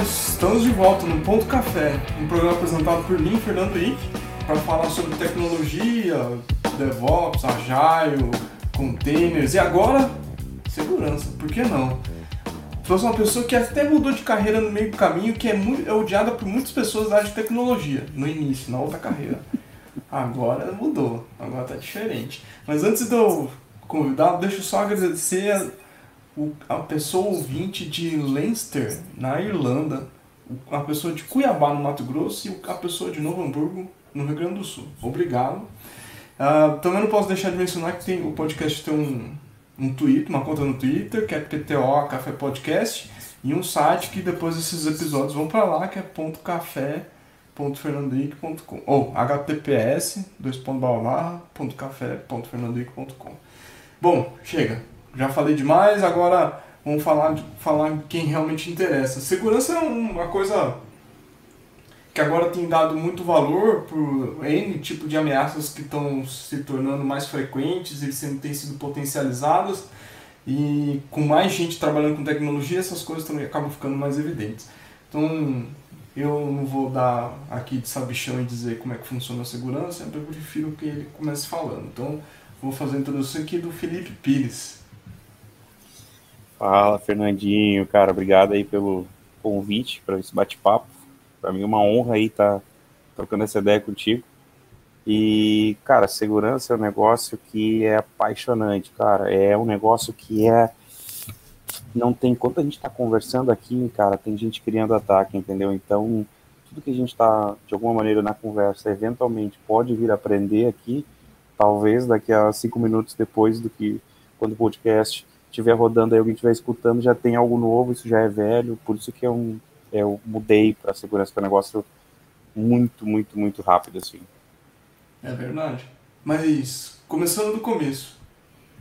Estamos de volta no Ponto Café, um programa apresentado por mim, Fernando Ick, para falar sobre tecnologia, DevOps, Agile, containers e agora segurança, por que não? Trouxe uma pessoa que até mudou de carreira no meio do caminho, que é, muito, é odiada por muitas pessoas da área de tecnologia, no início, na outra carreira. Agora mudou, agora tá diferente. Mas antes de eu convidar, deixa eu só agradecer a pessoa ouvinte de Leinster, na Irlanda, a pessoa de Cuiabá, no Mato Grosso, e a pessoa de Novo Hamburgo, no Rio Grande do Sul. Obrigado. Uh, também não posso deixar de mencionar que tem, o podcast tem um, um Twitter, uma conta no Twitter, que é PTO Café Podcast, e um site que depois esses episódios vão para lá, que é ponto ou café ponto fernandoic.com Bom, chega já falei demais, agora vamos falar de falar quem realmente interessa. Segurança é uma coisa que agora tem dado muito valor por N tipo de ameaças que estão se tornando mais frequentes e sempre têm sido potencializadas. E com mais gente trabalhando com tecnologia, essas coisas também acabam ficando mais evidentes. Então, eu não vou dar aqui de sabichão e dizer como é que funciona a segurança, eu prefiro que ele comece falando. Então, vou fazer a introdução aqui do Felipe Pires. Fala, Fernandinho, cara, obrigado aí pelo convite para esse bate-papo. Para mim é uma honra aí estar tá trocando essa ideia contigo. E, cara, segurança é um negócio que é apaixonante, cara. É um negócio que é. Não tem. Quando a gente está conversando aqui, cara, tem gente criando ataque, entendeu? Então, tudo que a gente está, de alguma maneira, na conversa, eventualmente pode vir aprender aqui, talvez daqui a cinco minutos depois do que quando o podcast estiver rodando aí, alguém estiver escutando, já tem algo novo, isso já é velho, por isso que é um, é, eu mudei para segurança, que é um negócio muito, muito, muito rápido, assim. É verdade. Mas, começando do começo,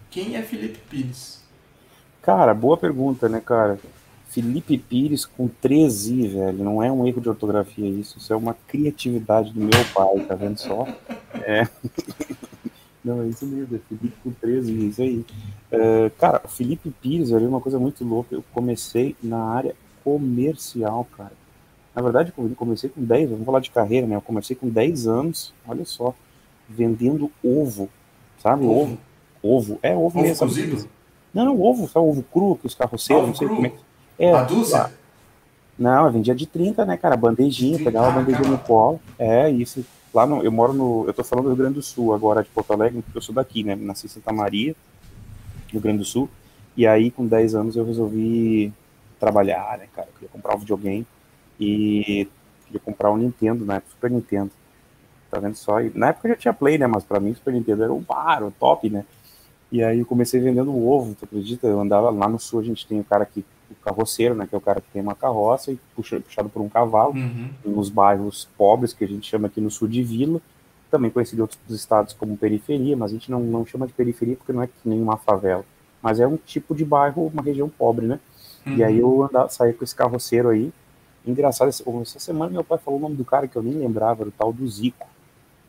quem é Felipe Pires? Cara, boa pergunta, né, cara? Felipe Pires com 13, velho. Não é um erro de ortografia isso. Isso é uma criatividade do meu pai, tá vendo só? É. Não, é isso mesmo, é Felipe com 13, é isso aí. Uh, cara, o Felipe Pires, ali, uma coisa muito louca, eu comecei na área comercial, cara. Na verdade, eu comecei com 10, vamos falar de carreira, né? Eu comecei com 10 anos, olha só, vendendo ovo, sabe? Ovo. Ovo, é ovo, ovo mesmo. Cozido? Não, não, ovo, só ovo cru, que os carroceiros, ovo não sei cru. como é. É, a dúzia? Não, eu vendia de 30, né, cara? Bandejinha, pegava a bandejinha no colo. É, isso lá no, eu moro no, eu tô falando do Rio Grande do Sul agora, de Porto Alegre, porque eu sou daqui, né, nasci em Santa Maria, Rio Grande do Sul, e aí com 10 anos eu resolvi trabalhar, né, cara, eu queria comprar um videogame e queria comprar um Nintendo, né, Super Nintendo, tá vendo só? E, na época já tinha Play, né, mas pra mim Super Nintendo era o bar, o top, né, e aí eu comecei vendendo ovo, tu acredita? Eu andava lá no sul, a gente tem o cara que o carroceiro, né, que é o cara que tem uma carroça e puxa, puxado por um cavalo, uhum. nos bairros pobres, que a gente chama aqui no sul de vila, também conhecido em outros estados como periferia, mas a gente não, não chama de periferia porque não é nem uma favela, mas é um tipo de bairro, uma região pobre, né? Uhum. E aí eu andava, saí com esse carroceiro aí, engraçado, essa semana meu pai falou o nome do cara que eu nem lembrava, era o tal do Zico,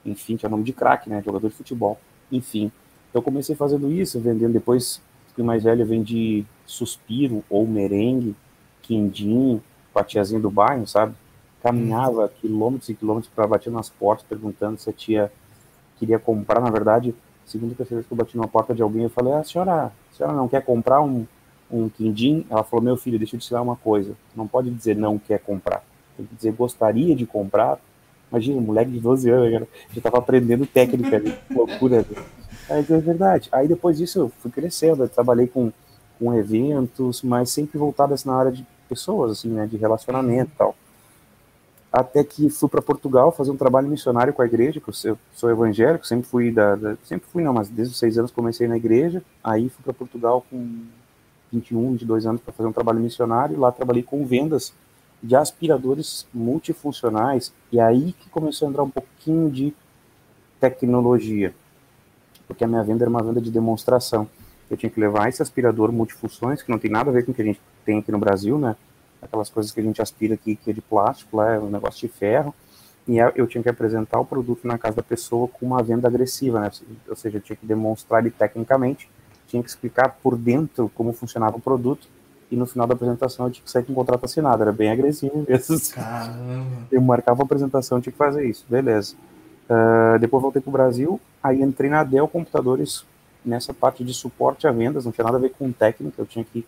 enfim, tinha nome de craque, né, jogador de futebol, enfim. Então eu comecei fazendo isso, vendendo depois, fui mais velho, eu vendi suspiro ou merengue, quindim, com a tiazinha do bairro, sabe? Caminhava uhum. quilômetros e quilômetros para bater nas portas perguntando se a tia queria comprar. Na verdade, segunda terceira vez que eu bati na porta de alguém, eu falei: ah, a senhora, a senhora não quer comprar um, um quindim? Ela falou: meu filho, deixa eu te ensinar uma coisa. Não pode dizer não quer comprar. Tem que dizer gostaria de comprar. Imagina, um moleque de 12 anos, já estava aprendendo técnica, que loucura. É, é verdade. Aí depois disso eu fui crescendo, eu trabalhei com com eventos, mas sempre voltadas na área de pessoas, assim, né, de relacionamento e tal. Até que fui para Portugal fazer um trabalho missionário com a igreja, que eu sou evangélico, sempre fui da, da sempre fui não, mas desde os seis anos comecei na igreja, aí fui para Portugal com 21, 22 anos para fazer um trabalho missionário, lá trabalhei com vendas de aspiradores multifuncionais, e aí que começou a entrar um pouquinho de tecnologia, porque a minha venda era uma venda de demonstração eu tinha que levar esse aspirador multifunções, que não tem nada a ver com o que a gente tem aqui no Brasil, né? Aquelas coisas que a gente aspira aqui, que é de plástico, lá é um negócio de ferro. E eu tinha que apresentar o produto na casa da pessoa com uma venda agressiva, né? Ou seja, eu tinha que demonstrar ele tecnicamente, tinha que explicar por dentro como funcionava o produto, e no final da apresentação eu tinha que sair com o contrato assinado, era bem agressivo mesmo. Caramba. Eu marcava a apresentação, tinha que fazer isso, beleza. Uh, depois voltei para o Brasil, aí entrei na Dell Computadores nessa parte de suporte a vendas, não tinha nada a ver com técnica, eu tinha que,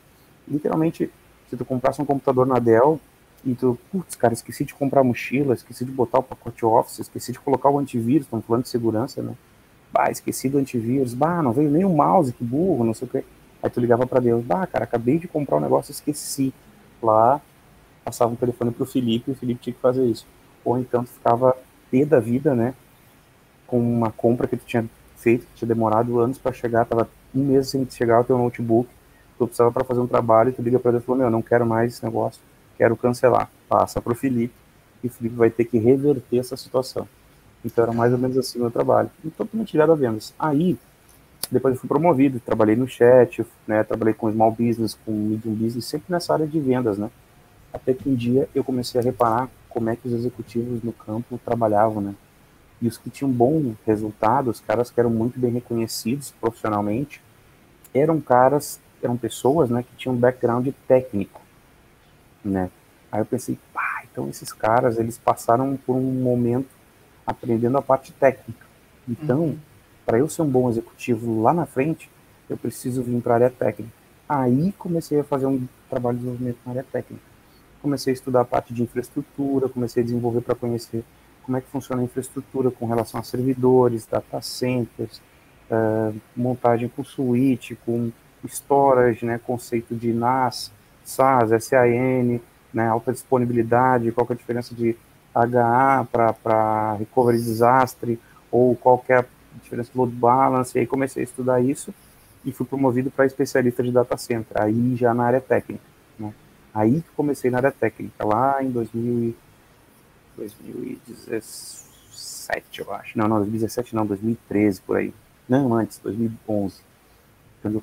literalmente, se tu comprasse um computador na Dell e tu, putz, cara, esqueci de comprar mochila, esqueci de botar o pacote Office, esqueci de colocar o antivírus, estamos falando de segurança, né? Bah, esqueci do antivírus, bah, não veio nem o mouse, que burro, não sei o que. Aí tu ligava para Deus, bah, cara, acabei de comprar um negócio, esqueci. Lá, passava um telefone pro Felipe e o Felipe tinha que fazer isso. Ou então tu ficava pé da vida, né? Com uma compra que tu tinha feito, que tinha demorado anos para chegar, tava um mês sem chegar o teu notebook, tu precisava para fazer um trabalho, tu liga para Deus e falou, meu, não quero mais esse negócio, quero cancelar. Passa pro Felipe e o Felipe vai ter que reverter essa situação. Então era mais ou menos assim o meu trabalho. E totalmente ligado a vendas. Aí, depois eu fui promovido, trabalhei no chat, né, trabalhei com small business, com medium business, sempre nessa área de vendas, né? Até que um dia eu comecei a reparar como é que os executivos no campo trabalhavam, né? E os que tinham bom resultado, os caras que eram muito bem reconhecidos profissionalmente, eram caras, eram pessoas, né, que tinham um background técnico, né? Aí eu pensei, pá, então esses caras, eles passaram por um momento aprendendo a parte técnica. Então, uhum. para eu ser um bom executivo lá na frente, eu preciso vir para a área técnica. Aí comecei a fazer um trabalho de desenvolvimento na área técnica. Comecei a estudar a parte de infraestrutura, comecei a desenvolver para conhecer como é que funciona a infraestrutura com relação a servidores, data centers, uh, montagem com switch, com storage, né, conceito de NAS, SAS, SAN, né, alta disponibilidade, qual é a diferença de HA para recovery desastre, ou qualquer diferença de load balance, e aí comecei a estudar isso e fui promovido para especialista de data center, aí já na área técnica. Né? Aí que comecei na área técnica, lá em 2000, 2017, eu acho. Não, não, 2017 não, 2013, por aí. Não, antes, 2011.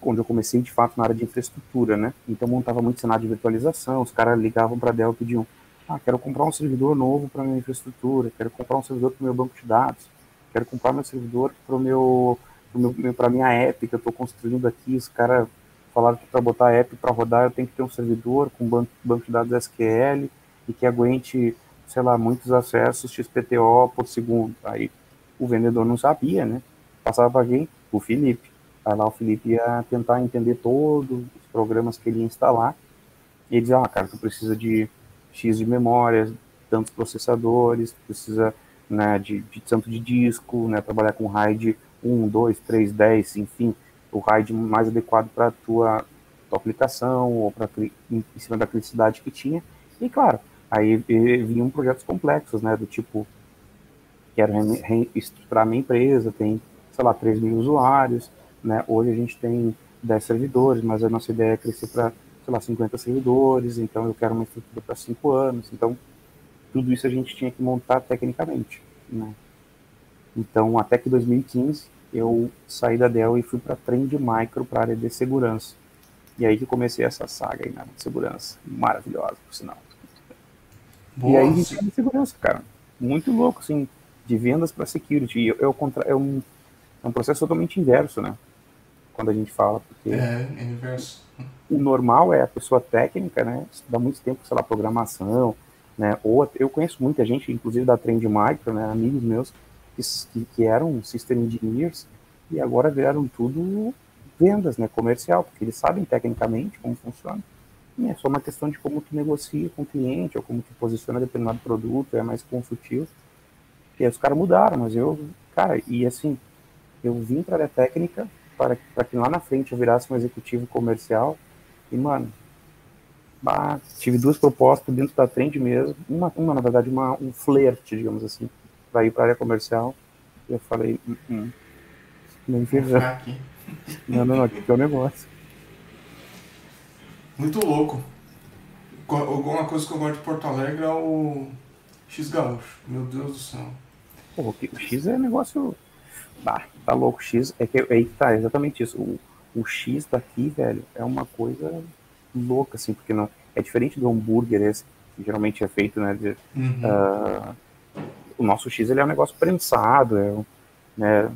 Onde eu comecei, de fato, na área de infraestrutura, né? Então, montava muito cenário de virtualização, os caras ligavam para a Dell e pediam ah, quero comprar um servidor novo para minha infraestrutura, quero comprar um servidor para o meu banco de dados, quero comprar meu servidor para meu, meu, para minha app que eu estou construindo aqui. Os caras falaram que para botar a app para rodar eu tenho que ter um servidor com banco, banco de dados SQL e que aguente, sei lá, muitos acessos XPTO por segundo. Aí o vendedor não sabia, né? Passava para quem? O Felipe. Aí lá o Felipe ia tentar entender todos os programas que ele ia instalar. E ele dizia, ah, cara, tu precisa de X de memória, tantos processadores, precisa né, de, de tanto de disco, né, trabalhar com RAID 1, 2, 3, 10, enfim, o RAID mais adequado para a tua, tua aplicação ou para em cima da criticidade que tinha. E claro, aí vinham projetos complexos, né, do tipo, quero estruturar minha empresa, tem, sei lá, 3 mil usuários, né, hoje a gente tem 10 servidores, mas a nossa ideia é crescer para sei lá, 50 servidores, então eu quero uma estrutura para 5 anos. Então, tudo isso a gente tinha que montar tecnicamente. Né? Então, até que 2015, eu saí da Dell e fui para Trend Micro para a área de segurança. E aí que comecei essa saga aí, né, de segurança. Maravilhosa, por sinal. E aí, a gente de segurança, cara. Muito louco, assim, de vendas para security. Eu, eu, é, um, é um processo totalmente inverso, né? Quando a gente fala. Porque... É, é inverso o normal é a pessoa técnica, né, estudar muito tempo, sei lá, programação, né, ou eu conheço muita gente, inclusive da Trend Micro, né, amigos meus, que, que eram system engineers e agora viraram tudo vendas, né, comercial, porque eles sabem tecnicamente como funciona. E é só uma questão de como tu negocia com o cliente, ou como tu posiciona determinado produto, é mais consultivo. E aí os caras mudaram, mas eu, cara, e assim, eu vim para a área técnica para, para que lá na frente eu virasse um executivo comercial e, mano, bah, tive duas propostas dentro da trend mesmo. Uma, uma na verdade, uma, um flerte, digamos assim, para ir para a área comercial. E eu falei, hum, hum, nem feijão. Não, não, não, aqui é o negócio. Muito louco. Alguma coisa que eu gosto de Porto Alegre é o X Gaúcho. Meu Deus do céu. Pô, o X é negócio. Bah, tá louco. X é que é aí tá, exatamente isso. O, o X daqui, velho, é uma coisa louca, assim, porque não é diferente do hambúrguer esse, que geralmente é feito, né, de, uhum. uh, o nosso X, ele é um negócio prensado, é, né,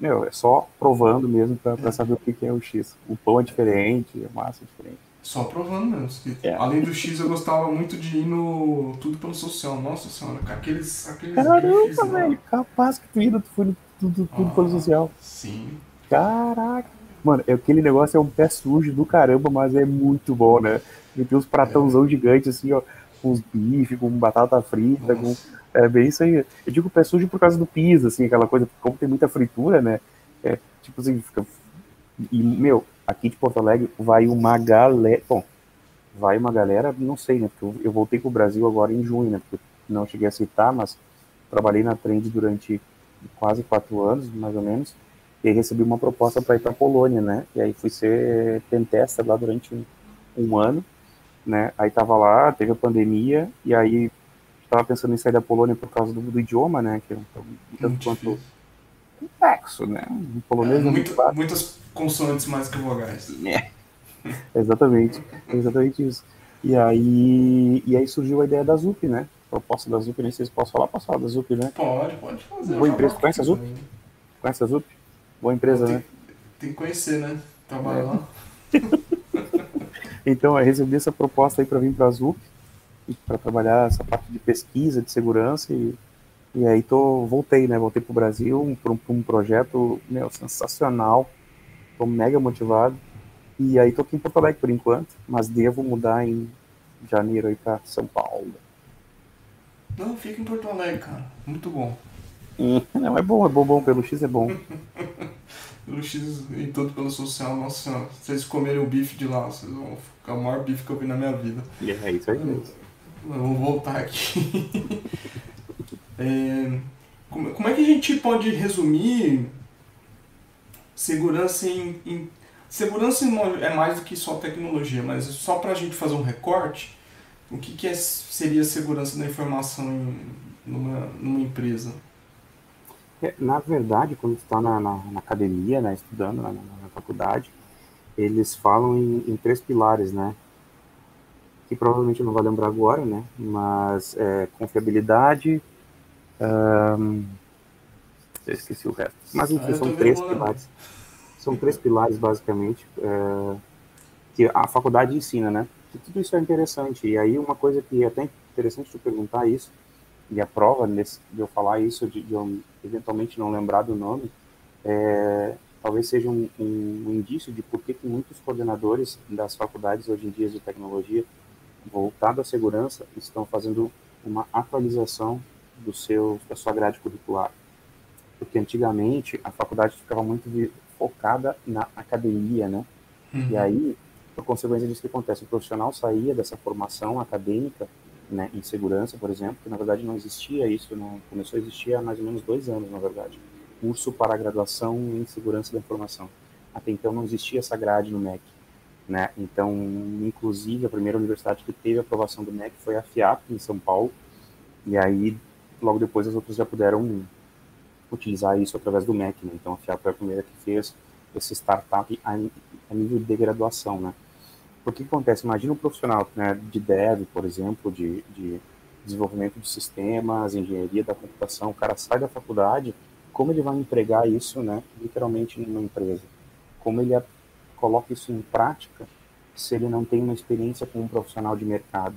meu, é só provando mesmo para é. saber o que, que é o X. O pão é diferente, a massa é diferente. Só provando mesmo. É. Além do X, eu gostava muito de ir no Tudo pelo Social. Nossa senhora, com aqueles. aqueles Caramba, velho. Capaz que tu ia, tu foi no tudo, tudo pelo Ah, social. Sim. Caraca. Mano, é- aquele negócio é um pé sujo do caramba, mas é muito bom, né? Ele tem uns pratãozão gigantes, assim, ó, com uns bife, com batata frita, com... É bem isso aí. Eu digo pé sujo por causa do piso, assim, aquela coisa, como tem muita fritura, né? É, tipo assim, fica... E, meu, aqui de Porto Alegre vai uma galera... Bom, vai uma galera, não sei, né? Porque eu, eu voltei pro Brasil agora em junho, né? Porque não cheguei a citar, mas trabalhei na Trend durante quase quatro anos, mais ou menos. E recebi uma proposta para ir para Polônia, né? E aí fui ser pentester lá durante um, um ano, né? Aí tava lá, teve a pandemia, e aí tava pensando em sair da Polônia por causa do, do idioma, né? Que é um, um tanto quanto. Complexo, né? Um polonês É, muito- fácil. muitas consoantes mais que vogais. Exatamente, exatamente isso. E aí, e aí surgiu a ideia da ZUP, né? Proposta da ZUP, nem sei se posso falar, posso falar da ZUP, né? Pode, pode fazer. Boa empresa. Conhece a Zup? também. Conhece a ZUP? Boa empresa, tem, né? tem que conhecer, né? Trabalhar lá. Então, eu recebi essa proposta aí para vir para a ZUP, para trabalhar essa parte de pesquisa, de segurança, e, e aí tô, voltei, né? Voltei para o Brasil para um, pra um projeto meu, sensacional, tô mega motivado, e aí tô aqui em Porto Alegre por enquanto, mas devo mudar em janeiro aí para São Paulo. Não, fica em Porto Alegre, cara. Muito bom. Não, é bom, é bom, bom, pelo X é bom. Pelo X e todo pelo social, nossa senhora. Se vocês comerem o bife de lá, vocês vão ficar o maior bife que eu vi na minha vida. E é isso aí mesmo. Vamos voltar aqui. É, como, como é que a gente pode resumir segurança em. em- segurança é mais do que só tecnologia, mas só para a gente fazer um recorte, o que, que é, seria segurança da informação em, numa, numa empresa? É, Na verdade, quando está na, na, na academia, né, estudando na, na- na faculdade, eles falam em, em três pilares, né? Que provavelmente eu não vou lembrar agora, né? Mas é, confiabilidade. Eu esqueci o resto. Mas Ah, enfim, eu são três lembrar. pilares. São três pilares, basicamente, é, que a faculdade ensina, né? Que tudo isso é interessante. E aí, uma coisa que é até interessante tu perguntar isso, e a prova nesse, de eu falar isso, de, de eu eventualmente não lembrar do nome, é, talvez seja um, um, um indício de por que muitos coordenadores das faculdades hoje em dia de tecnologia voltado à segurança estão fazendo uma atualização do seu da sua grade curricular porque antigamente a faculdade ficava muito focada na academia né e aí por consequência disso que acontece o profissional saía dessa formação acadêmica né, em segurança, por exemplo, que na verdade não existia isso, não, começou a existir há mais ou menos dois anos, na verdade, curso para graduação em segurança da informação. Até então não existia essa grade no MEC, né? Então, inclusive a primeira universidade que teve a aprovação do MEC foi a FIAP em São Paulo, e aí logo depois as outras já puderam utilizar isso através do MEC, né? Então a FIAP foi a primeira que fez esse startup a, nível de graduação, né? Porque que acontece? Imagina um profissional né, de dev, por exemplo, de, de desenvolvimento de sistemas, engenharia da computação, o cara sai da faculdade, como ele vai empregar isso, né, literalmente numa empresa? Como ele coloca isso em prática se ele não tem uma experiência com um profissional de mercado?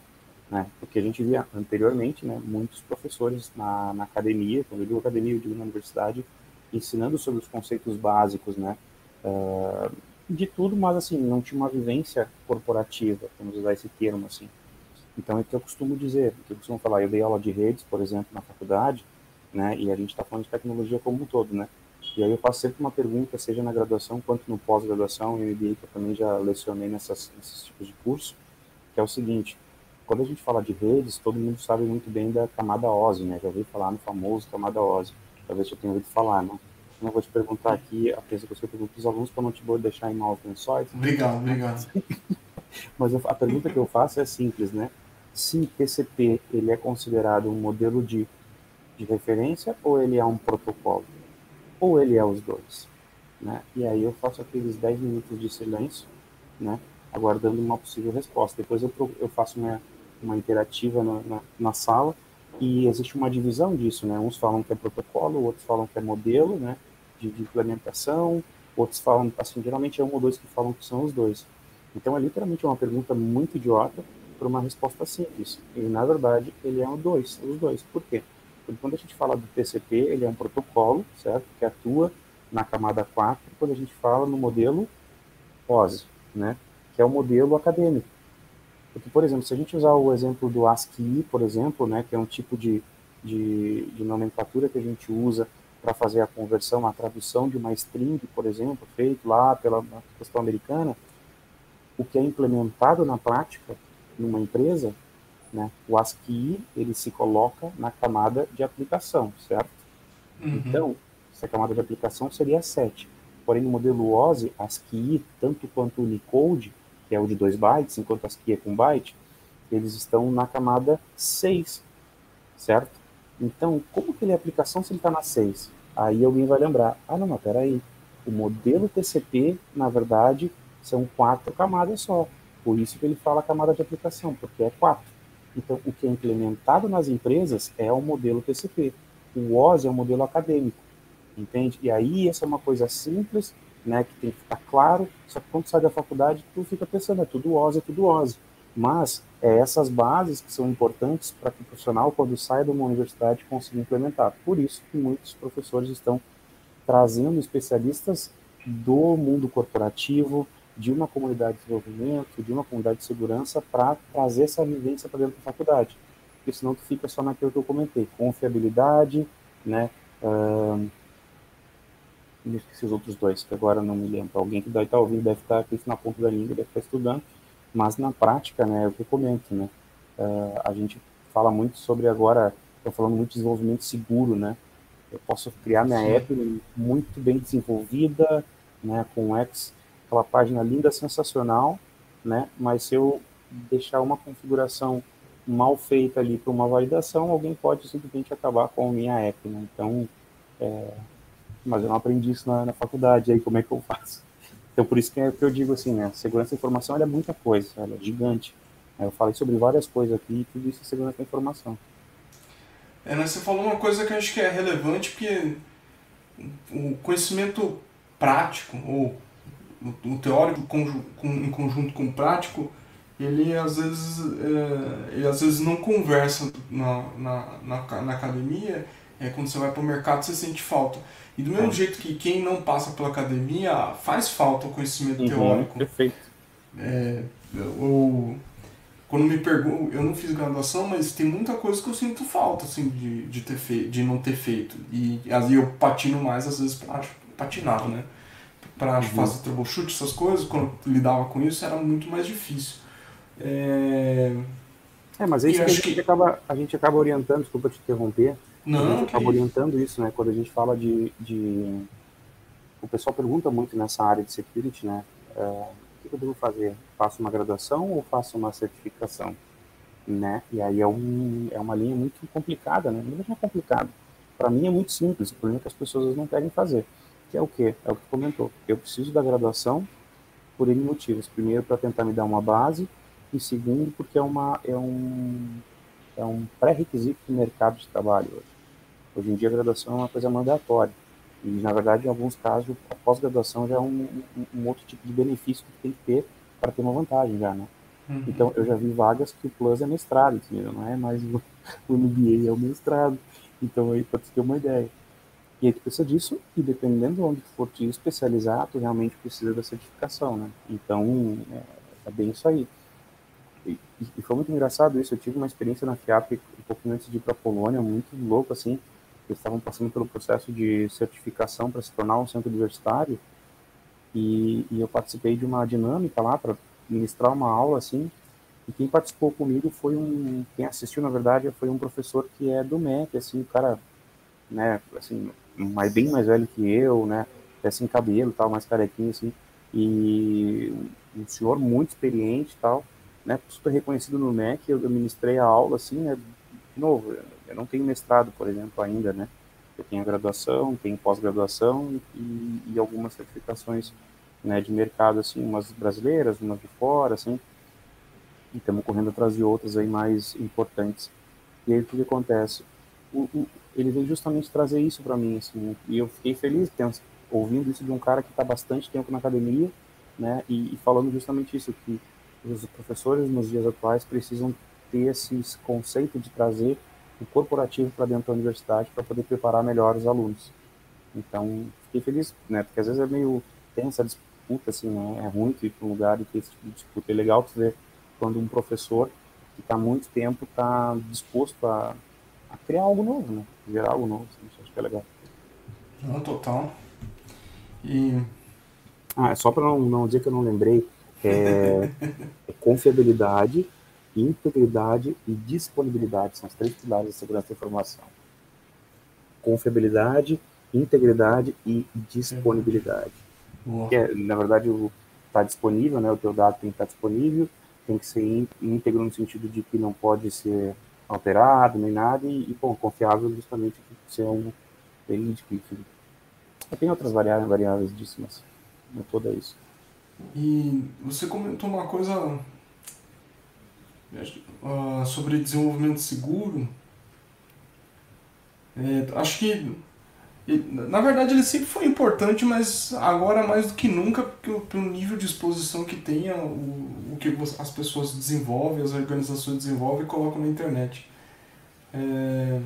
Né? Porque a gente via anteriormente, né, muitos professores na, na academia, quando eu digo academia, eu digo na universidade, ensinando sobre os conceitos básicos, né, ah, de tudo, mas assim, não tinha uma vivência corporativa, vamos usar esse termo assim. Então é o que eu costumo dizer, o que eu costumo falar, eu dei aula de redes, por exemplo, na faculdade, né, e a gente está falando de tecnologia como um todo, né, e aí eu faço sempre uma pergunta, seja na graduação quanto no pós-graduação, e MBA, que eu também já lecionei nessas, nesses tipos de curso, que é o seguinte, quando a gente fala de redes, todo mundo sabe muito bem da camada OSI, né, já ouvi falar no famoso camada OSI, talvez eu tenha ouvido falar, né, eu vou te perguntar aqui, a coisa que eu pergunto para os alunos, para não te deixar em maus lençóis, Obrigado, obrigado. mas a pergunta que eu faço é simples, né? Se TCP ele é considerado um modelo de, de referência ou ele é um protocolo? Ou ele é os dois? Né? E aí eu faço aqueles 10 minutos de silêncio, né? Aguardando uma possível resposta. Depois eu, eu faço uma, uma interativa na, na, na sala e existe uma divisão disso, né? Uns falam que é protocolo, outros falam que é modelo, né? De, de implementação, outros falam, assim, geralmente é um ou dois que falam que são os dois. Então é literalmente uma pergunta muito idiota para uma resposta simples. E na verdade ele é um dois, os dois. Por quê? Porque quando a gente fala do TCP, ele é um protocolo, certo? Que atua na camada 4, quando a gente fala no modelo OSI, né? Que é o modelo acadêmico. Porque, por exemplo, se a gente usar o exemplo do ASCII, por exemplo, né, que é um tipo de, de, de nomenclatura que a gente usa para fazer a conversão, a tradução de uma string, por exemplo, feito lá pela questão americana, o que é implementado na prática numa empresa, né, o ASCII ele se coloca na camada de aplicação, certo? Uhum. Então, essa camada de aplicação seria 7. Porém, no modelo OSI, ASCII, tanto quanto o Unicode, que é o de 2 bytes, enquanto ASCII é com byte, eles estão na camada 6, certo? Então, como que ele é aplicação se ele está na 6? Aí alguém vai lembrar, ah não, mas peraí, o modelo TCP, na verdade, são quatro camadas só. Por isso que ele fala camada de aplicação, porque é quatro. Então, o que é implementado nas empresas é o modelo TCP. O OS é o modelo acadêmico, entende? E aí, essa é uma coisa simples, né, que tem que ficar claro, só que quando sai da faculdade, tu fica pensando, é tudo OS, é tudo OS. Mas é essas bases que são importantes para que o profissional, quando sai de uma universidade, consiga implementar. Por isso que muitos professores estão trazendo especialistas do mundo corporativo, de uma comunidade de desenvolvimento, de uma comunidade de segurança, para trazer essa vivência para dentro da faculdade. Porque senão tu fica só naquilo que eu comentei, confiabilidade, né? Uh, esqueci os outros dois, que agora não me lembro. Alguém que deve estar ouvindo deve estar aqui na ponta da língua, deve estar estudando. Mas na prática, né, é o que eu comento, né, uh, a gente fala muito sobre agora, estou falando muito de desenvolvimento seguro, né, eu posso criar minha Sim. app muito bem desenvolvida, né, com X, aquela página linda, sensacional, né, mas se eu deixar uma configuração mal feita ali para uma validação, alguém pode simplesmente acabar com a minha app, né, então, é, mas eu não aprendi isso na, na faculdade, aí como é que eu faço? Então, por isso que, é que eu digo assim, né? Segurança da informação é muita coisa, ela é gigante. Eu falei sobre várias coisas aqui e tudo isso é segurança da informação. É, você falou uma coisa que eu acho que é relevante, porque o conhecimento prático, ou o teórico em conjunto com o prático, ele às vezes, é, ele às vezes não conversa na, na, na, na academia, é, quando você vai para o mercado você sente falta. E do mesmo é. jeito que quem não passa pela academia faz falta o conhecimento uhum, teórico. Perfeito. É, eu, quando me pergunto, eu não fiz graduação, mas tem muita coisa que eu sinto falta assim de, de ter feito, de não ter feito. E aí eu patino mais às vezes pra, patinava, né? Para uhum. fazer troubleshoot, essas coisas, quando lidava com isso era muito mais difícil. É, é mas é isso que a gente, que... Acaba, a gente acaba orientando, desculpa te interromper, não, a gente acaba orientando isso, né? Quando a gente fala de, de... O pessoal pergunta muito nessa área de security, né? É, o que eu devo fazer? Faço uma graduação ou faço uma certificação? Né? E aí é, um, é uma linha muito complicada, né? Não é complicado. Para mim é muito simples, o problema é que as pessoas não querem fazer. Que é o quê? É o que tu comentou. Eu preciso da graduação por N motivos. Primeiro, para tentar me dar uma base, e segundo, porque é, uma, é um, é um pré-requisito do mercado de trabalho hoje. Hoje em dia a graduação é uma coisa mandatória. E, na verdade, em alguns casos, a pós-graduação já é um, um, outro tipo de benefício que tem que ter para ter uma vantagem já, né? Uhum. Então, eu já vi vagas que o Plus é mestrado, entendeu? Não é mais o, o MBA, é o mestrado. Então, aí pode ter uma ideia. E aí tu precisa disso, e dependendo de onde tu for te especializar, tu realmente precisa da certificação, né? Então, é, é bem isso aí. E, e, foi muito engraçado isso, eu tive uma experiência na FIAP um pouquinho antes de ir para a Polônia, muito louco, assim, eles estavam passando pelo processo de certificação para se tornar um centro universitário e, e eu participei de uma dinâmica lá para ministrar uma aula assim e quem participou comigo foi um quem assistiu na verdade foi um professor que é do MEC assim o cara né assim mais bem mais velho que eu né até sem cabelo tal mais carequinho assim e um senhor muito experiente tal né super reconhecido no MEC eu, eu ministrei a aula assim né de novo eu não tenho mestrado, por exemplo, ainda, né? Eu tenho graduação, tenho pós-graduação e, e, algumas certificações né, de mercado, assim, umas brasileiras, umas de fora, assim. E estamos correndo atrás de outras aí mais importantes. E aí o que, que acontece? O, o, ele veio justamente trazer isso para mim, assim, né? e eu fiquei feliz ouvindo isso de um cara que está bastante tempo na academia né? E, e, falando justamente isso, que os professores nos dias atuais precisam ter esse conceito de trazer o corporativo para dentro da universidade para poder preparar melhor os alunos. Então, fiquei feliz, né? Porque às vezes é meio tem essa disputa, assim, né? É ruim tu ir para um lugar e ter esse tipo de disputa. É legal tu ver quando um professor que está muito tempo está disposto a, a, criar algo novo, né? Gerar algo novo. Assim, acho que é legal. Não, total. E... Ah, é só para não, não dizer que eu não lembrei, é, é confiabilidade, integridade e disponibilidade. São os três pilares da segurança da informação. Confiabilidade, integridade e disponibilidade. Que é, na verdade, está disponível, né? o teu dado tem que estar disponível, tem que ser íntegro no sentido de que não pode ser alterado nem nada, e, e bom, confiável justamente por ser um verídico. Tem outras variáveis, variáveis disso, mas não toda é isso. E você comentou uma coisa uh, sobre desenvolvimento seguro. É, acho que na verdade, ele sempre foi importante, mas agora mais do que nunca, pelo nível de exposição que tem, o, o que as pessoas desenvolvem, as organizações desenvolvem e colocam na internet. É...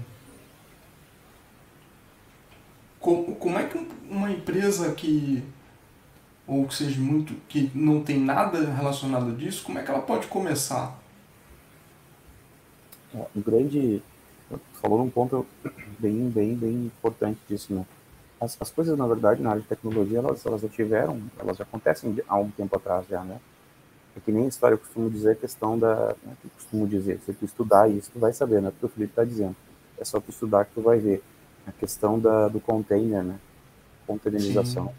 Como, como é que uma empresa que ou que seja muito que não tem nada relacionado disso, como é que ela pode começar? Um grande falou num ponto bem, bem, bem importante disso, né? As, as coisas, na verdade, na área de tecnologia, elas, elas já tiveram, elas já acontecem há um tempo atrás já, né? É que nem a história eu costumo dizer, a questão da, né, eu costumo dizer, se tu estudar isso, tu vai saber, né? Porque o Felipe está dizendo, é só tu estudar que tu vai ver. A questão da, do container, né? Containerização. Sim.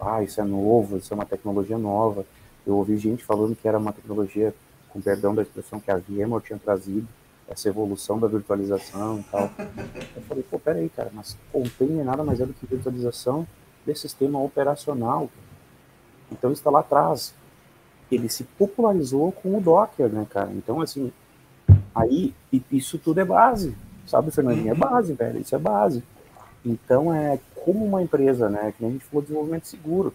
Ah, isso é novo, isso é uma tecnologia nova. Eu ouvi gente falando que era uma tecnologia, com perdão da expressão, que a VMware tinha trazido, essa evolução da virtualização e tal. Eu falei, pô, peraí, cara, mas container nada mais é do que virtualização desse sistema operacional. Então está lá atrás. Ele se popularizou com o Docker, né, cara? Então, assim, aí isso tudo é base, sabe, Fernandinho? É base, velho, isso é base. Então, é como uma empresa, né, que a gente falou desenvolvimento seguro.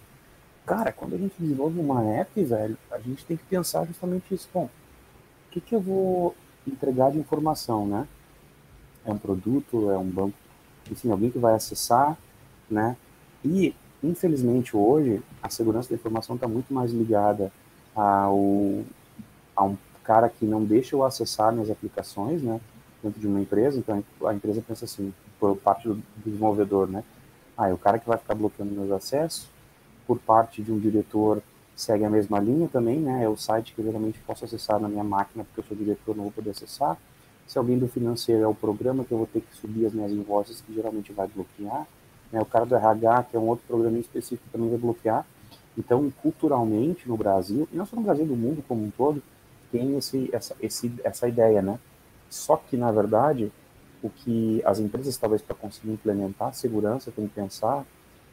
Cara, quando a gente desenvolve uma app, velho, a gente tem que pensar justamente isso. Bom, o que, que eu vou entregar de informação, né? É um produto, é um banco, enfim, alguém que vai acessar, né? E, infelizmente, hoje, a segurança da informação está muito mais ligada ao, a um cara que não deixa eu acessar minhas aplicações, né? Dentro de uma empresa, então a empresa pensa assim, por parte do desenvolvedor, né? Ah, é o cara que vai ficar bloqueando meus acessos, por parte de um diretor segue a mesma linha também, né? É o site que eu geralmente posso acessar na minha máquina, porque eu sou diretor, não vou poder acessar. Se alguém do financeiro é o programa que eu vou ter que subir as minhas invoices, que geralmente vai bloquear. Né? O cara do RH, que é um outro programa específico, também vai bloquear. Então, culturalmente, no Brasil, e não só no Brasil, no mundo como um todo, tem esse, essa, esse, essa ideia, né? Só que, na verdade, o que as empresas, talvez, para conseguir implementar segurança, tem que pensar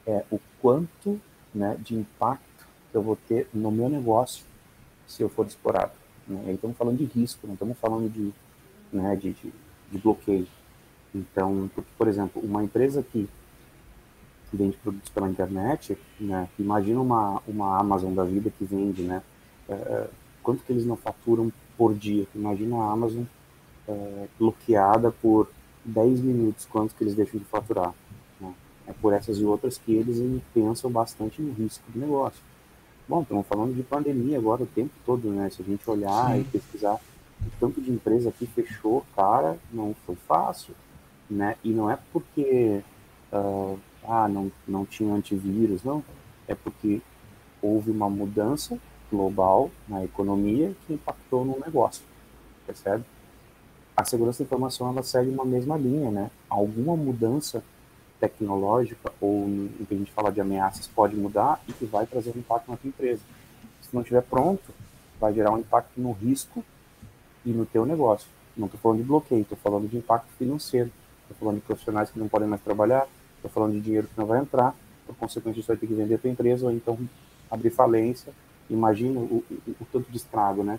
é o quanto né, de impacto que eu vou ter no meu negócio se eu for explorado. Né? Aí estamos falando de risco, não estamos falando de, né, de, de, de, bloqueio. Então, porque, por exemplo, uma empresa que vende produtos pela internet, né, imagina uma, uma Amazon da vida que vende, né, é, quanto que eles não faturam por dia? Imagina a Amazon é, bloqueada por 10 minutos, quanto que eles deixam de faturar? Né? É por essas e outras que eles pensam bastante no risco do negócio. Bom, estamos falando de pandemia agora o tempo todo, né? Se a gente olhar Sim. e pesquisar o tanto de empresa que fechou, cara, não foi fácil, né? E não é porque uh, ah, não, não tinha antivírus, não. É porque houve uma mudança global na economia que impactou no negócio, percebe? A segurança da informação ela segue uma mesma linha, né? Alguma mudança tecnológica ou em que a gente fala de ameaças pode mudar e que vai trazer um impacto na tua empresa. Se não estiver pronto, vai gerar um impacto no risco e no teu negócio. Não estou falando de bloqueio, estou falando de impacto financeiro. Estou falando de profissionais que não podem mais trabalhar, estou falando de dinheiro que não vai entrar, por consequência, você vai ter que vender a tua empresa ou então abrir falência. Imagina o, o, o tanto de estrago, né?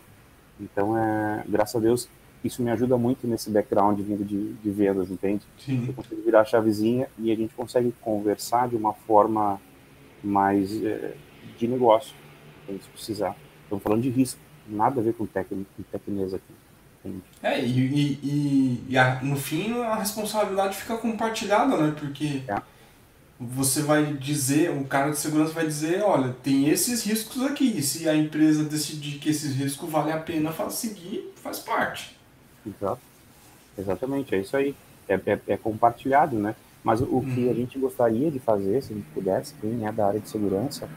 Então, é, graças a Deus, isso me ajuda muito nesse background vindo de, de vendas, entende? Sim. Eu consigo virar a chavezinha e a gente consegue conversar de uma forma mais é, de negócio. se precisar. Estamos falando de risco, nada a ver com, tec, com tecnesa aqui. Entende? É, e, e, e, a, no fim a responsabilidade fica compartilhada, né? Porque é. você vai dizer, o cara de segurança vai dizer, olha, tem esses riscos aqui, se a empresa decidir que esses riscos vale a pena seguir, faz parte. Exato. Exatamente, é isso aí. É, é, é compartilhado, né? Mas o, o que a uhum. gente gostaria de fazer, se a gente pudesse, quem é da área de segurança,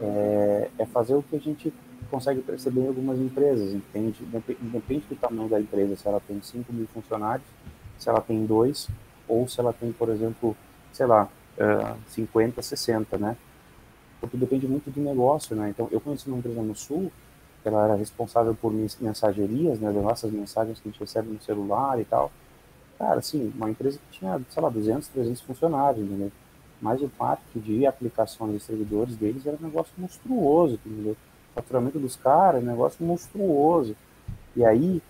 é, é fazer o que a gente consegue perceber em algumas empresas, entende? Independe do tamanho da empresa, se ela tem 5 mil funcionários, se ela tem dois, ou se ela tem, por exemplo, sei lá, uh, 50, 60, né? Porque depende muito do negócio, né? Então, eu conheci uma empresa no Sul, ela era responsável por mensagerias, né? Das nossas mensagens que a gente recebe no celular e tal. Cara, assim, uma empresa que tinha, sei lá, 200, 300 funcionários, entendeu? Mas o parque de aplicações e servidores deles era um negócio monstruoso, entendeu? faturamento dos caras, um negócio monstruoso. E aí,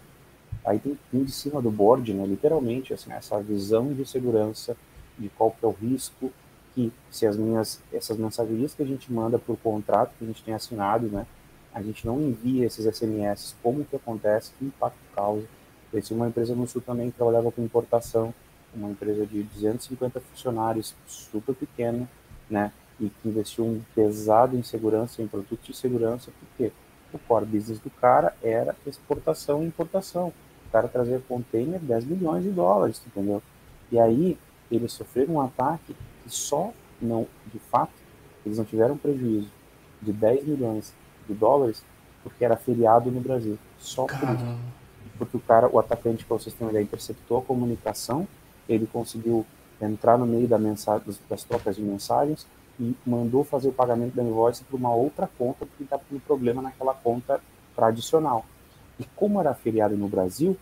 aí tem, tem de cima do board, né, literalmente, assim, essa visão de segurança, de qual que é o risco, que se as minhas, essas mensagerias que a gente manda por contrato que a gente tem assinado, né, a gente não envia esses SMS, como que acontece, que impacto causa. Eu uma empresa no Sul também que trabalhava com importação, uma empresa de 250 funcionários, super pequena, né, e que investiu um pesado em segurança, em produtos de segurança, porque o core business do cara era exportação e importação. O cara trazia container 10 milhões de dólares, entendeu? E aí eles sofreram um ataque que só não, de fato, eles não tiveram prejuízo de 10 milhões de dólares porque era feriado no Brasil. Só por isso. Porque o cara, o atacante, para o sistema, ele interceptou a comunicação, ele conseguiu entrar no meio da mensagem, das trocas de mensagens, e mandou fazer o pagamento da invoice para uma outra conta porque está com problema naquela conta tradicional. E como era feriado no Brasil,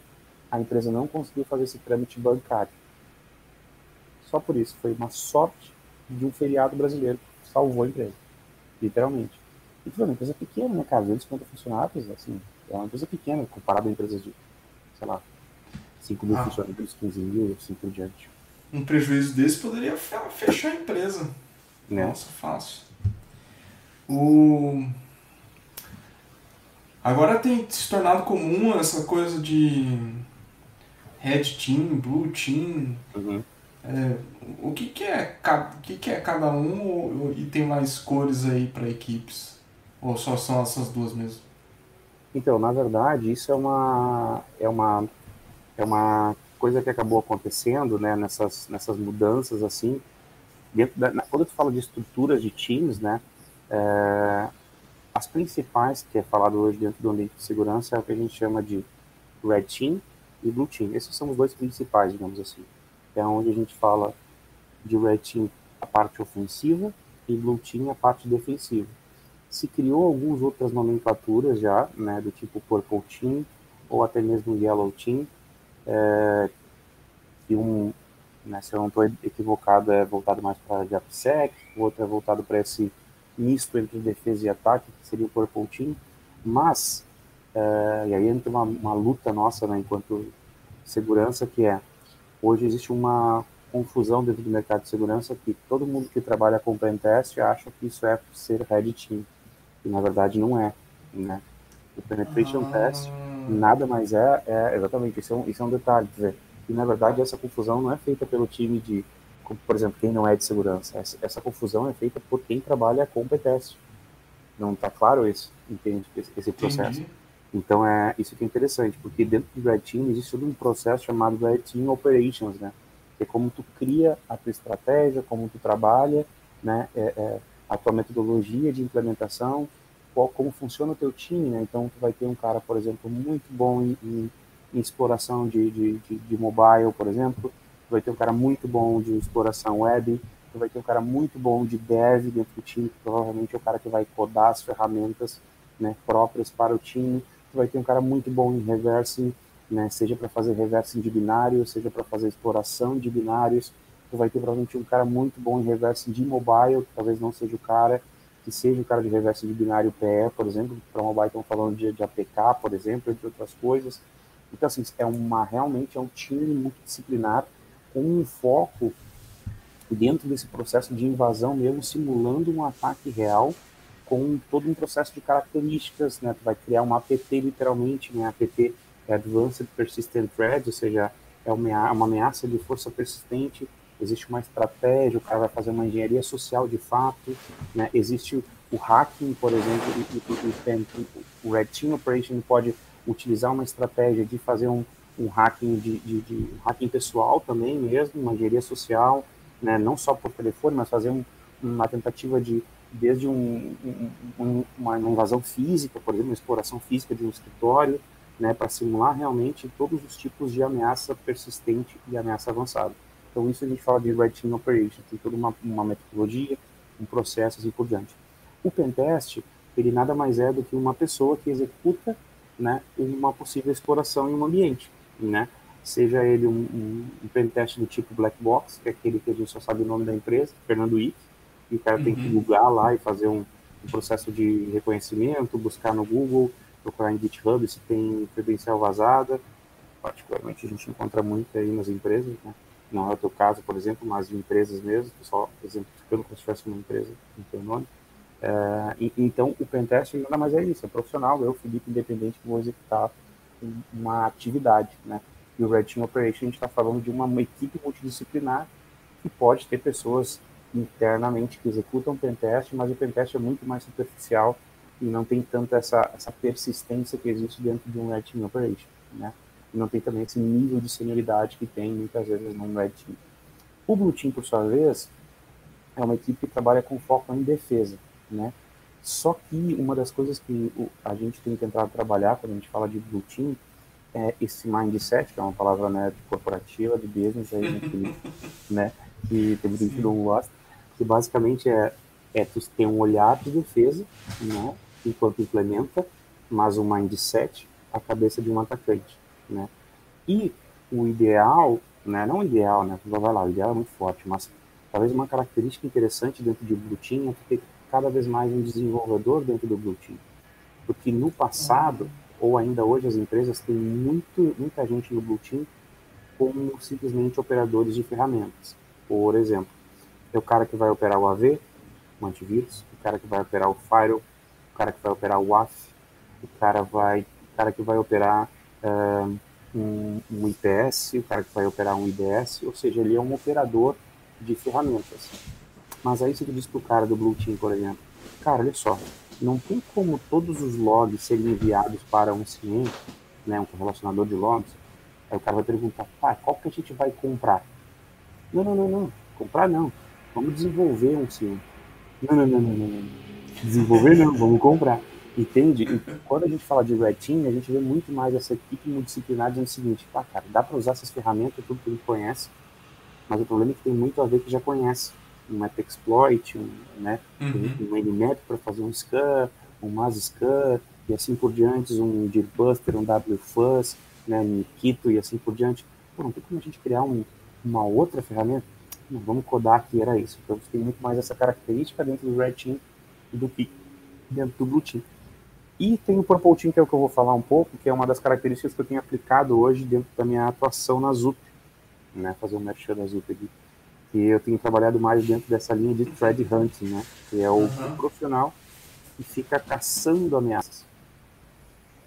a empresa não conseguiu fazer esse trâmite bancário. Só por isso, foi uma sorte de um feriado brasileiro que salvou a empresa, literalmente. E foi uma empresa pequena, né, cara? 250 funcionários, assim, é uma empresa pequena comparada a empresas de, sei lá, 5 mil ah. funcionários, 15 mil, assim por diante. Um prejuízo desse poderia fechar a empresa. Né? Nossa, fácil. O... Agora tem se tornado comum essa coisa de red team, blue team. Uhum. É, o que, que, é, o que, que é cada um e tem mais cores aí para equipes? Ou só são essas duas mesmo? Então, na verdade, isso é uma, é uma, é uma coisa que acabou acontecendo né, nessas, nessas mudanças assim dentro da, quando tu fala de estruturas de times, né, é, as principais que é falado hoje dentro do ambiente de segurança é o que a gente chama de Red Team e Blue Team. Esses são os dois principais, digamos assim. É onde a gente fala de Red Team a parte ofensiva e Blue Team a parte defensiva. Se criou algumas outras nomenclaturas já, né, do tipo Purple Team ou até mesmo Yellow Team, é, que um, né, se eu não estou equivocado, é voltado mais para a AppSec, o outro é voltado para esse misto entre defesa e ataque, que seria o Purple Team, mas, é, e aí entra uma, uma luta nossa, né, enquanto segurança, que é, hoje existe uma confusão dentro do mercado de segurança que todo mundo que trabalha com pentest acha que isso é ser Red Team, e na verdade não é, né. O Penetration ah. Test nada mais é, é exatamente, isso é um, isso é um detalhe, quer dizer, e na verdade essa confusão não é feita pelo time de, por exemplo, quem não é de segurança. Essa, essa confusão é feita por quem trabalha com PTS. Não está claro isso, entende? Esse, esse processo. Entendi. Então é isso que é interessante, porque dentro do Red Team existe todo um processo chamado Red Team Operations, né? Que é como tu cria a tua estratégia, como tu trabalha, né? É, é, a tua metodologia de implementação, qual, como funciona o teu time, né? Então tu vai ter um cara, por exemplo, muito bom em, em em exploração de, de, de, de mobile, por exemplo, vai ter um cara muito bom de exploração web, vai ter um cara muito bom de dev dentro do time, que provavelmente é o cara que vai codar as ferramentas né, próprias para o time, vai ter um cara muito bom em reverse, né, seja para fazer reverse de binários, seja para fazer exploração de binários, tu vai ter provavelmente um cara muito bom em reverse de mobile, que talvez não seja o cara que seja o cara de reverse de binário PE, por exemplo, para mobile estamos falando de, de APK, por exemplo, entre outras coisas, então, assim, é uma, realmente é um time multidisciplinar com um foco dentro desse processo de invasão mesmo, simulando um ataque real, com todo um processo de características, né? Tu vai criar uma APT literalmente, né? APT é Advanced Persistent Threat, ou seja, é uma ameaça de força persistente, existe uma estratégia, o cara vai fazer uma engenharia social de fato, né? existe o hacking, por exemplo, o, o Red Team Operation pode utilizar uma estratégia de fazer um, um hacking de, de, de um hacking pessoal também mesmo, uma engenharia social, né? não só por telefone, mas fazer um, uma tentativa de desde um, uma invasão física, por exemplo, uma exploração física de um escritório, né, para simular realmente todos os tipos de ameaça persistente e ameaça avançada. Então, isso a gente fala de Red Team Operation, tem toda uma, uma metodologia, um processo e assim por diante. O pentest, ele nada mais é do que uma pessoa que executa né, uma possível exploração em um ambiente, né? Seja ele um, um, um pentest do tipo black box, que é aquele que a gente só sabe o nome da empresa, Fernando Ick, e o cara uhum. tem que uhum. lá e fazer um, um processo de reconhecimento, buscar no Google, procurar em GitHub se tem credencial vazada. Particularmente a gente encontra muito aí nas empresas, né? Não é o teu caso, por exemplo, mas de empresas mesmo, só exemplificando como se fosse uma empresa, não tem nome. É, e, então, o pentest nada mais é isso, é profissional, eu, Felipe, independente, vou executar uma atividade, né? E o Red Team Operation, a gente está falando de uma, uma equipe multidisciplinar que pode ter pessoas internamente que executam pentest, mas o pentest é muito mais superficial e não tem tanto essa, essa persistência que existe dentro de um Red Team Operation, né? E não tem também esse nível de senioridade que tem muitas vezes num Red Team. O Blue Team, por sua vez, é uma equipe que trabalha com foco em defesa, né? Só que uma das coisas que a gente tem tentado trabalhar quando a gente fala de Blue Team é esse mindset, que é uma palavra né, corporativa, de business, aí, que, né, que tem muito gente que não gosta, que basicamente é, é tu ter um olhar de defesa, né, enquanto implementa, mas o mindset, a cabeça de um atacante, né? E o ideal, né, não o ideal, né, vai lá, o ideal é muito forte, mas talvez uma característica interessante dentro de Blue Team é ter cada vez mais um desenvolvedor dentro do Blue Team. Porque no passado, ou ainda hoje, as empresas têm muito, muita gente no Blue Team como simplesmente operadores de ferramentas. Por exemplo, é o cara que vai operar o AV, o antivírus, o cara que vai operar o Firewall, o cara que vai operar o WAF, o cara, vai, o cara que vai operar um, um, IPS, o cara que vai operar um IDS, ou seja, ele é um operador de ferramentas. Mas aí você diz para o cara do Blue Team, por exemplo, cara, olha só, não tem como todos os logs serem enviados para um CIEM, né, um relacionador de logs, aí o cara vai perguntar, tá, qual que a gente vai comprar? Não, não, não, não, comprar não, vamos desenvolver um. Não, não, não, não, não, não desenvolver não, vamos comprar. Entende? E quando a gente fala de Red Team, a gente vê muito mais essa equipe multidisciplinar dizendo o seguinte, pá, cara, dá para usar essas ferramentas, tudo que a gente conhece, mas o problema é que tem muito a ver que já conhece. Um Metaexploit, um, né, uhum. um Nmap para fazer um scan, um mass scan, e assim por diante, um Dirbuster, um WFuzz, né, um Nikito e assim por diante. Pô, não tem como a gente criar um, uma outra ferramenta? Não, vamos codar aqui, era isso. Então tem muito mais essa característica dentro do Red Team do que dentro do Blue Team. E tem o Purple Team, que é o que eu vou falar um pouco, que é uma das características que eu tenho aplicado hoje dentro da minha atuação na ZUP, né, fazer um merchan da ZUP aqui. E eu tenho trabalhado mais dentro dessa linha de thread hunting, né, que é o uhum. profissional que fica caçando ameaças.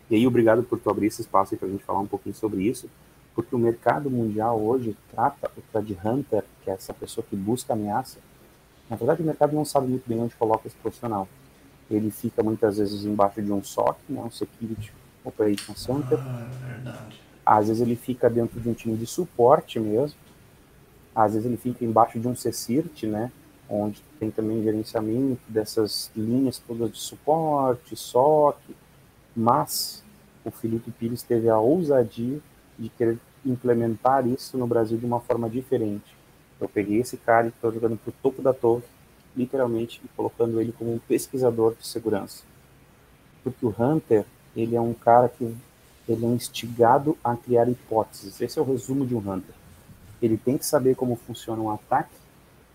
E aí, obrigado por tu abrir esse espaço para a gente falar um pouquinho sobre isso, porque o mercado mundial hoje trata o thread hunter, que é essa pessoa que busca ameaça, na verdade, o mercado não sabe muito bem onde coloca esse profissional. Ele fica muitas vezes embaixo de um SOC, né, um Security Operations Center. Ah, Às vezes ele fica dentro de um time de suporte mesmo. Às vezes ele fica embaixo de um CSIRT, né, onde tem também gerenciamento dessas linhas todas de suporte, SOC. Mas o Felipe Pires teve a ousadia de querer implementar isso no Brasil de uma forma diferente eu peguei esse cara e estou jogando para o topo da torre, literalmente, colocando ele como um pesquisador de segurança. Porque o Hunter, ele é um cara que ele é instigado a criar hipóteses. Esse é o resumo de um Hunter. Ele tem que saber como funciona um ataque,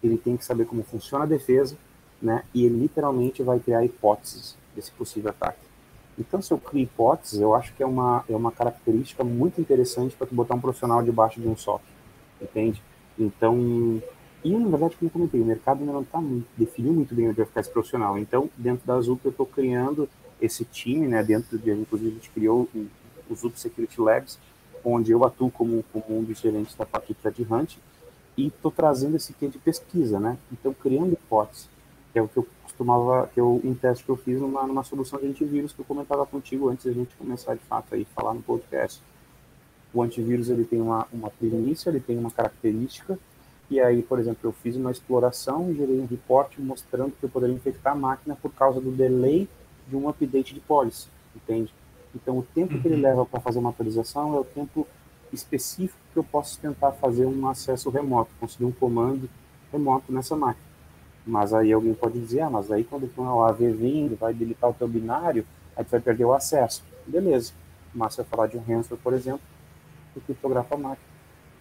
ele tem que saber como funciona a defesa, né? E ele literalmente vai criar hipóteses desse possível ataque. Então, se eu crio hipóteses, eu acho que é uma, é uma característica muito interessante para tu botar um profissional debaixo de um SOC, entende? Então, E, na verdade, como eu comentei, o mercado ainda não está definiu muito bem onde vai ficar esse profissional. Então, dentro da Zup, eu estou criando esse time, né, dentro de, inclusive, a gente criou o, o Zup Security Labs, onde eu atuo como, como um dos gerentes da parte de Threat Hunt, e estou trazendo esse quê de pesquisa, né? Então, criando hipóteses, que é o que eu costumava, que eu, um teste que eu fiz numa, numa solução de antivírus que eu comentava contigo antes da gente começar, de fato, aí falar no podcast. O antivírus, ele tem uma, uma premissa, ele tem uma característica, e aí, por exemplo, eu fiz uma exploração, gerei um report mostrando que eu poderia infectar a máquina por causa do delay de um update de policy, entende? Então, o tempo uhum. que ele uhum. leva para fazer uma atualização é o tempo específico que eu posso tentar fazer um acesso remoto, conseguir um comando remoto nessa máquina. Mas aí alguém pode dizer, ah, mas aí quando tem uma AV vindo, vai habilitar o teu binário, aí tu vai perder o acesso. Beleza. Mas se eu falar de um ransomware, por exemplo, eu criptografo a máquina,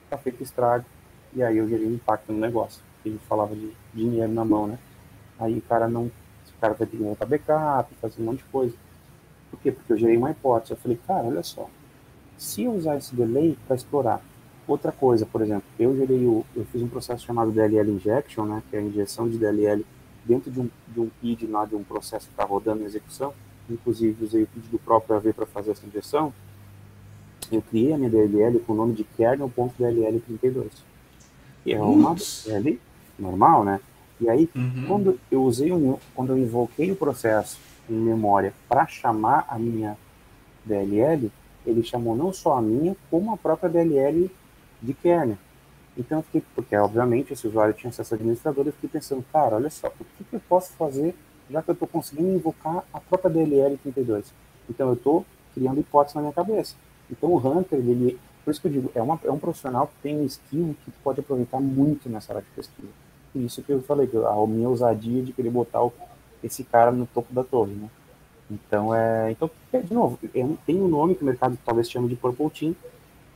está feito estrago, e aí eu gerei um impacto no negócio. Gente falava de dinheiro na mão, né? Aí o cara não, o cara vai ter que montar backup, fazer um monte de coisa. Por quê? Porque eu gerei uma hipótese. Eu falei, cara, olha só, se eu usar esse delay para explorar outra coisa, por exemplo, eu gerei o, eu fiz um processo chamado DLL injection, né, que é a injeção de DLL dentro de um, de um PID lá de um processo que está rodando em execução. Inclusive usei o PID do próprio AV para fazer essa injeção. Eu criei a minha DLL com o nome de kernel.dll32. Que é uma DLL normal, né? E aí, uhum. quando eu usei um, quando eu invoquei o processo em memória para chamar a minha DLL, ele chamou não só a minha, como a própria DLL de kernel. Então, eu fiquei, porque obviamente esse usuário tinha acesso ao administrador, eu fiquei pensando, cara, olha só, o que, que eu posso fazer já que eu estou conseguindo invocar a própria DLL 32? Então, eu estou criando hipóteses na minha cabeça. Então, o Hunter, ele, por isso que eu digo, é, uma, é um profissional que tem um skill que pode aproveitar muito nessa área de pesquisa. E isso que eu falei, a minha ousadia de querer botar o, esse cara no topo da torre, né? Então, é, então de novo, tem um nome que o mercado talvez chame de Purple Team,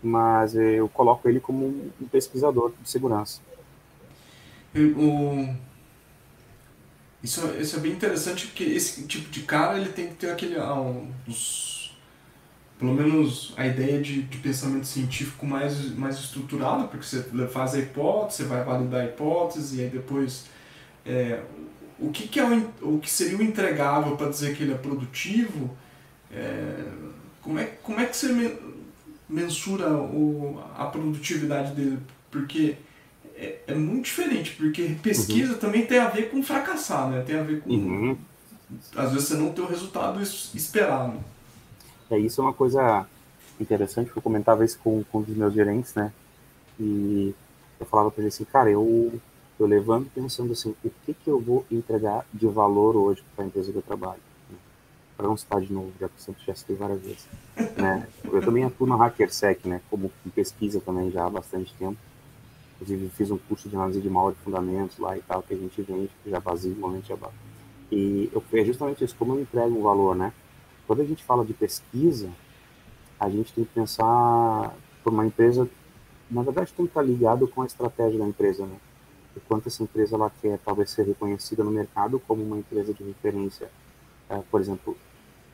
mas eu coloco ele como um pesquisador de segurança. O... Isso, isso é bem interessante porque esse tipo de cara ele tem que ter aquele ah, um, os, pelo menos a ideia de, de pensamento científico mais, mais estruturado, porque você faz a hipótese, você vai validar a hipótese e aí depois é, o que, que é o, o que seria o entregável para dizer que ele é produtivo? É, como, é, como é que você mensura o, a produtividade dele? Porque é, é muito diferente, porque pesquisa uhum. também tem a ver com fracassar, né? Tem a ver com. Uhum. Às vezes você não ter o resultado esperado. É, isso é uma coisa interessante, que eu comentava isso com, com um dos meus gerentes, né? E eu falava para ele assim, cara, eu eu levanto pensando assim, o que, que eu vou entregar de valor hoje para a empresa que eu trabalho? Para não citar de novo, já que sempre já citei várias vezes. Né? Eu também atuo na HackerSec, né? como pesquisa também já há bastante tempo. Inclusive fiz um curso de análise de malware de fundamentos lá e tal, que a gente vende, já vazio, momento já E eu, é justamente isso, como eu entrego um valor, né? Quando a gente fala de pesquisa, a gente tem que pensar por uma empresa, na verdade tem que estar ligado com a estratégia da empresa, né? o quanto essa empresa ela quer talvez ser reconhecida no mercado como uma empresa de referência, é, por exemplo,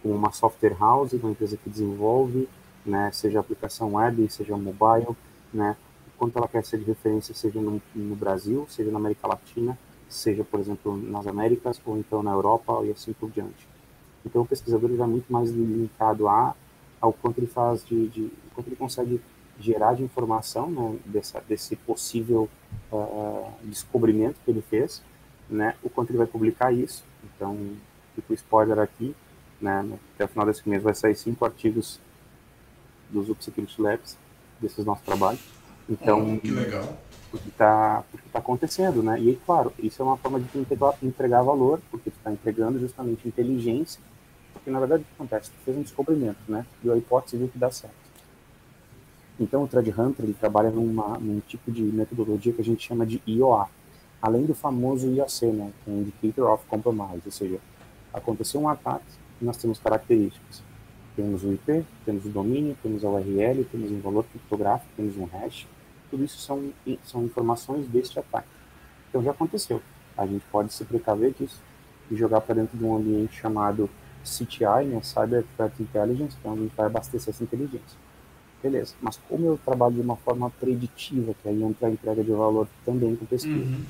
como uma software house, uma empresa que desenvolve, né, seja aplicação web, seja mobile, né, quanto ela quer ser de referência, seja no, no Brasil, seja na América Latina, seja, por exemplo, nas Américas ou então na Europa e assim por diante. Então, o pesquisador já é muito mais linkado a, ao quanto ele faz de, de quanto ele consegue gerar de informação né, dessa, desse possível uh, descobrimento que ele fez, né, o quanto ele vai publicar isso. Então, fica o spoiler aqui, né, até o final desse mês vai sair cinco artigos dos Upsecurity Labs, desses nossos trabalhos. Então, oh, que legal. Porque está tá acontecendo, né? E claro, isso é uma forma de entregar, entregar valor, porque tu está entregando justamente inteligência, porque na verdade o que acontece? Tu fez um descobrimento, né? E a hipótese viu que dá certo. Então, o Thread Hunter ele trabalha numa, num tipo de metodologia que a gente chama de IOA, além do famoso IOC, né, que é Indicator of Compromise, ou seja, aconteceu um ataque e nós temos características. Temos o IP, temos o domínio, temos a URL, temos um valor criptográfico, temos um hash. Tudo isso são, são informações deste ataque. Então, já aconteceu. A gente pode se precaver disso e jogar para dentro de um ambiente chamado CTI, né, Cyber Threat Intelligence, então a gente vai abastecer essa inteligência. Beleza, mas como eu trabalho de uma forma preditiva, que aí entra a entrega de valor também com pesquisa, uhum.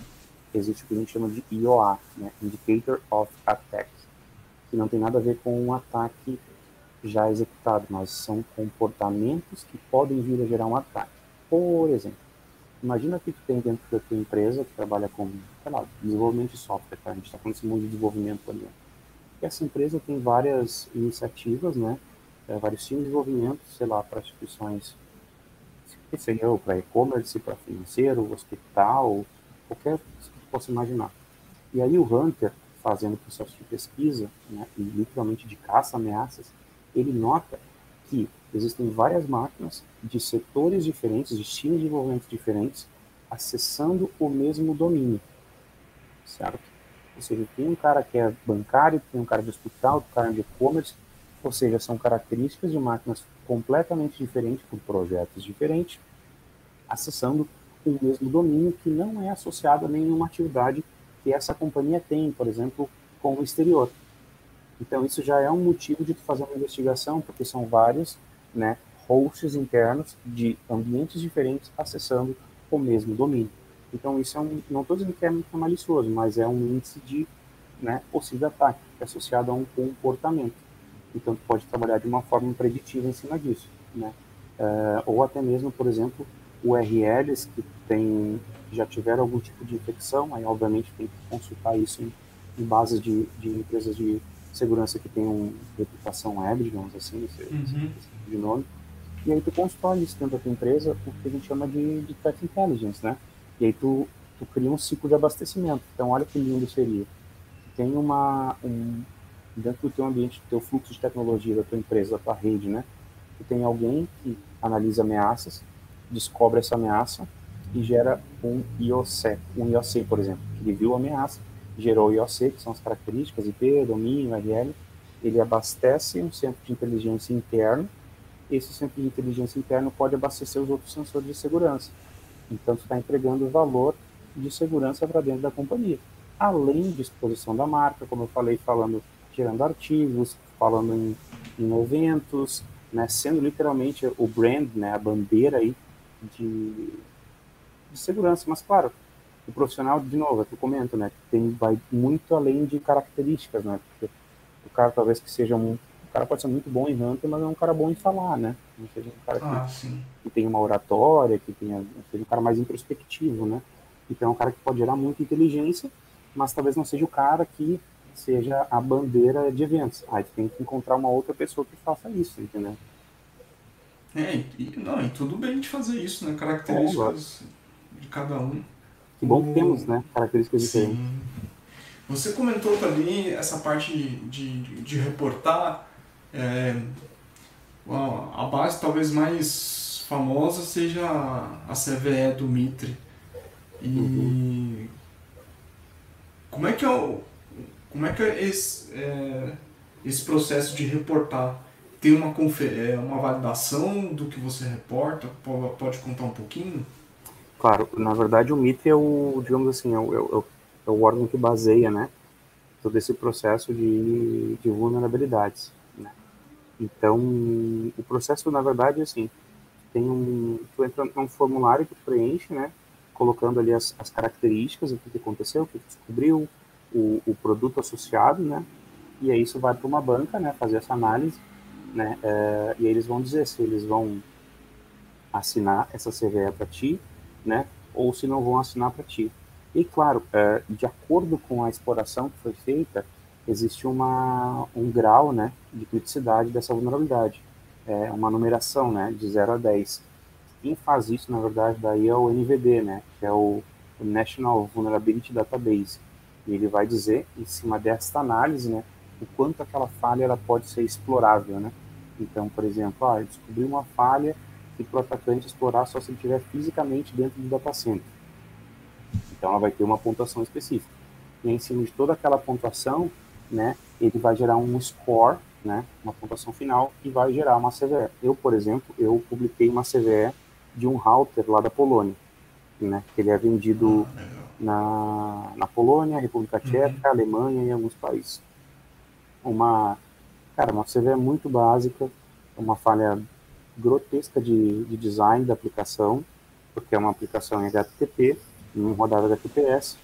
existe o que a gente chama de IOA, né? Indicator of Attack, que não tem nada a ver com um ataque já executado, mas são comportamentos que podem vir a gerar um ataque. Por exemplo, imagina que tu tem dentro da tua empresa que trabalha com, sei lá, desenvolvimento de software, tá? a gente está falando desse mundo de desenvolvimento ali. E essa empresa tem várias iniciativas, né? é, vários times de desenvolvimento, sei lá, para instituições, que seja para e-commerce, para financeiro, hospital, qualquer que você possa imaginar. E aí o Hunter, fazendo processo de pesquisa, né, e literalmente de caça ameaças, ele nota que existem várias máquinas de setores diferentes, de times de desenvolvimento diferentes, acessando o mesmo domínio, certo? Ou seja, tem um cara que é bancário, tem um cara de hospital, um cara de e-commerce, ou seja, são características de máquinas completamente diferentes, por projetos diferentes, acessando o mesmo domínio que não é associado a nenhuma atividade que essa companhia tem, por exemplo, com o exterior. Então, isso já é um motivo de fazer uma investigação, porque são vários né, hosts internos de ambientes diferentes acessando o mesmo domínio. Então, isso é um, não estou dizendo que é muito malicioso, mas é um índice de né, possível ataque, é associado a um comportamento. Então, tu pode trabalhar de uma forma preditiva em cima disso, né? Uh, ou até mesmo, por exemplo, URLs que tem, já tiveram algum tipo de infecção, aí obviamente tem que consultar isso em, em bases de, de, empresas de segurança que tenham reputação web, digamos assim, esse, uhum. de nome. E aí tu constrói isso dentro da tua empresa, o que a gente chama de, de threat intelligence, né? E aí tu, tu cria um ciclo de abastecimento. Então, olha que lindo seria. Tem uma, um, dentro do teu ambiente, do teu fluxo de tecnologia, da tua empresa, da tua rede, né? Tu tem alguém que analisa ameaças, descobre essa ameaça e gera um IOC, um IOC, por exemplo. Ele viu a ameaça, gerou IOC, que são as características IP, domínio, URL. Ele abastece um centro de inteligência interno. Esse centro de inteligência interno pode abastecer os outros sensores de segurança. Então, está entregando valor de segurança para dentro da companhia. Além de exposição da marca, como eu falei, falando gerando artigos, falando em, em eventos, né, sendo literalmente o brand, né, a bandeira aí de, de segurança. Mas, claro, o profissional, de novo, é que eu comento, né, tem, vai muito além de características, né, porque o cara talvez que seja um, o cara pode ser muito bom em hunter, mas é um cara bom em falar, né, não seja um cara que, ah, que tem uma oratória, que tenha, seja um cara mais introspectivo, né, então é um cara que pode gerar muita inteligência, mas talvez não seja o cara que seja a bandeira de eventos. Aí tem que encontrar uma outra pessoa que faça isso, entendeu? É, e, não, e tudo bem de fazer isso, né? Características de cada um. Que bom que temos, né? Características Sim. diferentes. Você comentou também essa parte de, de, de reportar. É, a base talvez mais famosa seja a CVE do Mitre. E uhum. como é que é o, como é que é esse, é, esse processo de reportar tem uma, é, uma validação do que você reporta? Pode contar um pouquinho? Claro, na verdade o MIT é o, digamos assim, é o, é o, é o órgão que baseia, né, todo esse processo de, de vulnerabilidades, né. Então, o processo, na verdade, é assim, tem um, tu entra num formulário que tu preenche, né, colocando ali as, as características, o que aconteceu, o que descobriu, o, o produto associado, né? E aí isso vai para uma banca, né? Fazer essa análise, né? É, e aí eles vão dizer se eles vão assinar essa CVE para ti, né? Ou se não vão assinar para ti. E claro, é, de acordo com a exploração que foi feita, existe uma, um grau, né? De criticidade dessa vulnerabilidade. É uma numeração, né? De 0 a 10. Quem faz isso, na verdade, daí é o NVD, né? Que é o National Vulnerability Database e ele vai dizer, em cima desta análise, né, o quanto aquela falha ela pode ser explorável, né? Então, por exemplo, ah, descobri uma falha que para o atacante explorar só se ele estiver fisicamente dentro do data center. Então, ela vai ter uma pontuação específica. E em cima de toda aquela pontuação, né, ele vai gerar um score, né, uma pontuação final, e vai gerar uma CVE. Eu, por exemplo, eu publiquei uma CVE de um router lá da Polônia, né, que ele é vendido ah, na, na Polônia, República uhum. Tcheca, uhum. Alemanha e alguns países. Uma, cara, uma CV muito básica, uma falha grotesca de, de design da aplicação, porque é uma aplicação em HTTP, não rodava HTTPS,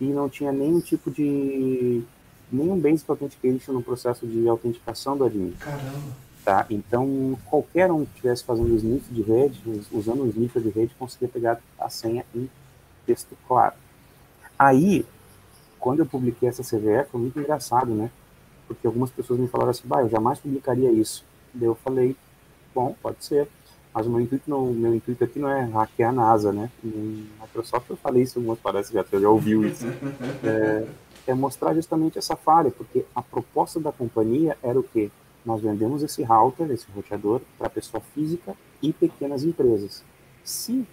e não tinha nenhum tipo de nenhum basic authentication no processo de autenticação do admin. Caramba. Tá? Então, qualquer um que estivesse fazendo sniff de rede, usando um sniffer de rede, conseguia pegar a senha em texto claro. Aí, quando eu publiquei essa CVE, foi muito engraçado, né? Porque algumas pessoas me falaram assim, bah, eu jamais publicaria isso. Daí eu falei, bom, pode ser. Mas o meu intuito, não, meu intuito aqui não é hackear a NASA, né? Em Microsoft eu falei isso algumas parece já, já ouviu isso. É, é mostrar justamente essa falha, porque a proposta da companhia era o quê? Nós vendemos esse router, esse roteador, para pessoa física e pequenas empresas. Se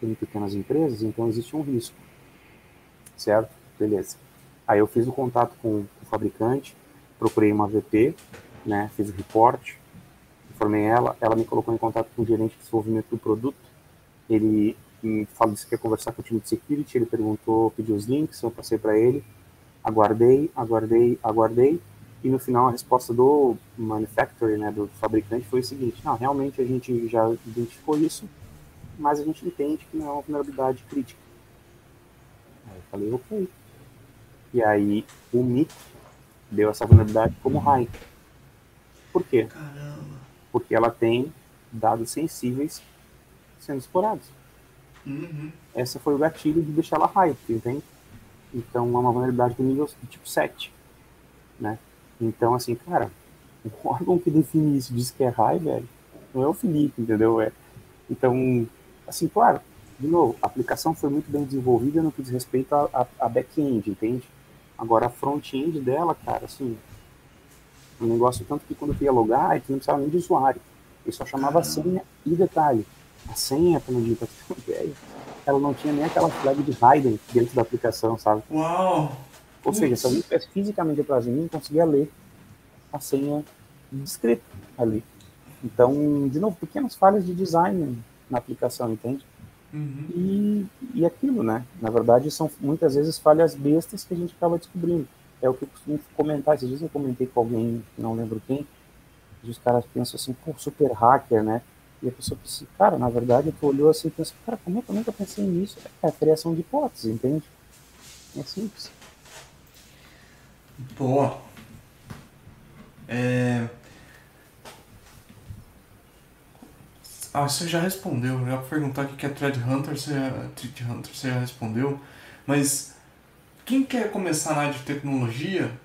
tem pequenas empresas, então existe um risco. Certo? Beleza. Aí eu fiz o contato com o fabricante, procurei uma VP, né, fiz o report, informei ela, ela me colocou em contato com o gerente de desenvolvimento do produto, ele me falou que quer conversar com o time de security, ele perguntou, pediu os links, eu passei para ele, aguardei, aguardei, aguardei, e no final a resposta do manufacturer, né, do fabricante, foi o seguinte: não, realmente a gente já identificou isso, mas a gente entende que não é uma vulnerabilidade crítica. Aí eu falei, ok. E aí o MIT deu essa vulnerabilidade como high. Por quê? Caramba. Porque ela tem dados sensíveis sendo explorados. Uhum. Essa foi o gatilho de deixar ela high, entende? Então é uma vulnerabilidade do nível tipo 7, né? Então, assim, cara, o órgão que define isso diz que é high, velho, não é o Felipe, entendeu? É. Então, assim, claro, de novo, a aplicação foi muito bem desenvolvida no que diz respeito a, a, a back-end, entende? Agora, a front-end dela, cara, assim, um negócio tanto que quando tu ia logar, tu não precisava nem de usuário. Ele só chamava a senha e detalhe. A senha, pra não dizer pra ideia, ela não tinha nem aquela flag de hidden dentro da aplicação, sabe? Uau! Ou seja, se alguém estivesse fisicamente atrás de mim, conseguia ler a senha descrita ali. Então, de novo, pequenas falhas de design na aplicação, entende? Uhum. E, e aquilo, né? Na verdade, são muitas vezes falhas bestas que a gente acaba descobrindo. É o que eu costumo comentar. Esses dias eu comentei com alguém, não lembro quem, e os caras pensam assim, pô, super hacker, né? E a pessoa pensa assim, cara, na verdade, tu olhou assim e pensa, cara, como é, é que eu pensei nisso? É a criação de hipóteses, entende? É simples. Boa. É... Ah, você já respondeu. Eu ia perguntar o que é Thread Hunter, você já, Thread Hunter, você já respondeu. Mas quem quer começar na área de tecnologia,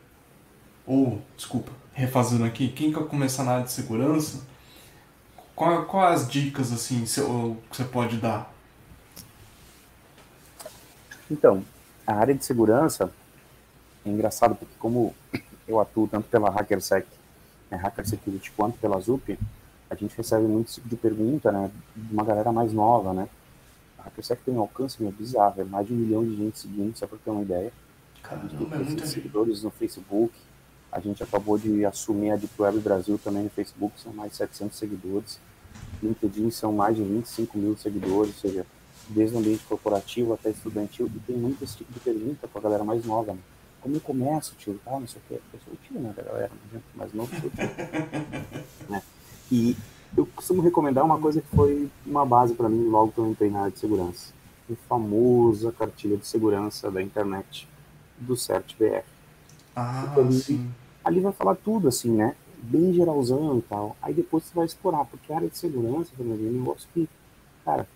ou, desculpa, refazendo aqui, quem quer começar na área de segurança, quais qual as dicas assim que você pode dar? Então, a área de segurança é engraçado porque como eu atuo tanto pela HackerSec, né, Hacker Security, quanto pela ZUP, a gente recebe muito tipo de pergunta, né, de uma galera mais nova, né. A HackerSec tem um alcance meio bizarro, é mais de um milhão de gente seguindo, só para ter uma ideia. Caramba, é muita seguidores no Facebook. A gente acabou de assumir a Deep Web Brasil também no Facebook, são mais de 700 seguidores. LinkedIn são mais de 25 mil seguidores, ou seja, desde o ambiente corporativo até estudantil, e tem muito esse tipo de pergunta para a galera mais nova. Né? Como eu começo, tio? Ah, não sei o quê. Eu sou o tio, né, da galera? Mas não sou o tio. né? E eu costumo recomendar uma coisa que foi uma base para mim logo que eu entrei na área de segurança. A famosa cartilha de segurança da internet do CertBR. Ah, ali, sim. ali vai falar tudo, assim, né? Bem geralzão e tal. Aí depois você vai explorar, porque a área de segurança, é um negócio que, cara,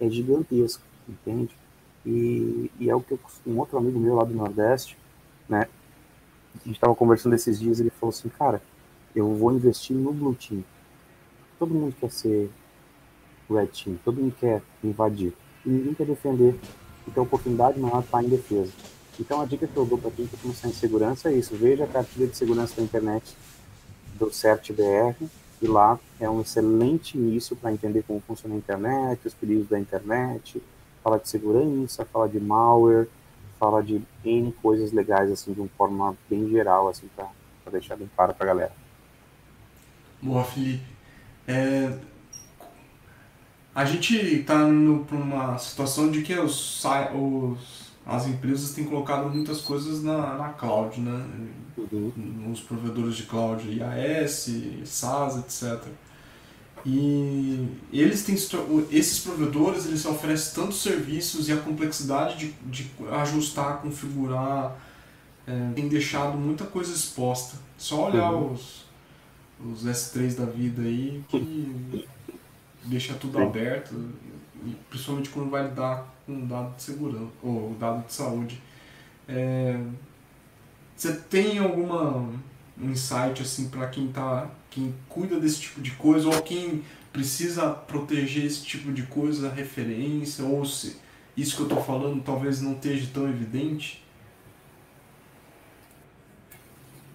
é gigantesco, entende? E, e é o que eu, um outro amigo meu lá do Nordeste, né? A gente estava conversando esses dias, ele falou assim, cara, eu vou investir no Blue Team. Todo mundo quer ser Red Team, todo mundo quer invadir. E ninguém quer defender. Então a oportunidade maior está em defesa. Então a dica que eu dou para quem quer começar em segurança é isso. Veja a cartilha de segurança da internet do CertBR e lá é um excelente início para entender como funciona a internet, os perigos da internet, fala de segurança, fala de malware, fala de N coisas legais, assim, de uma forma bem geral, assim, para deixar bem claro para a galera. Boa, Felipe. É... A gente está indo para uma situação de que os, os, as empresas têm colocado muitas coisas na, na cloud, né? Uhum. Nos provedores de cloud, IAS, SaaS, etc. E eles têm esses provedores eles oferecem tantos serviços e a complexidade de, de ajustar, configurar é, tem deixado muita coisa exposta. Só olhar uhum. os, os S3 da vida aí que deixa tudo Sim. aberto, principalmente quando vai lidar com dado de segurança ou dado de saúde. É, você tem alguma insight assim para quem tá quem cuida desse tipo de coisa ou quem precisa proteger esse tipo de coisa, referência ou se isso que eu estou falando talvez não esteja tão evidente?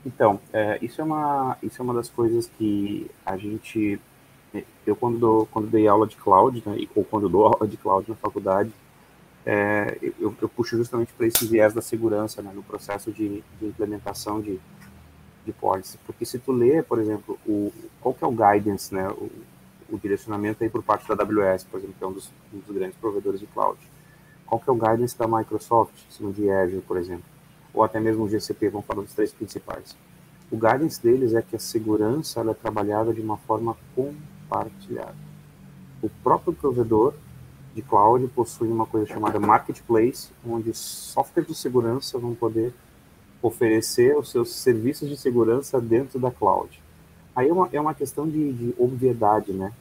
Então, é, isso, é uma, isso é uma das coisas que a gente. Eu, quando, dou, quando dei aula de cloud, né, ou quando dou aula de cloud na faculdade, é, eu, eu, puxo justamente para esse viés da segurança né, no processo de, de implementação de, de pods. Porque se tu lê, por exemplo, o, qual que é o guidance, né, o, o direcionamento aí por parte da AWS, por exemplo, que é um dos, um dos grandes provedores de cloud. Qual que é o guidance da Microsoft, cima de Azure, por exemplo? Ou até mesmo o GCP, vamos falar dos três principais. O guidance deles é que a segurança é trabalhada de uma forma compartilhada. O próprio provedor de cloud possui uma coisa chamada marketplace, onde softwares de segurança vão poder oferecer os seus serviços de segurança dentro da cloud. Aí é uma, é uma questão de, de obviedade, né?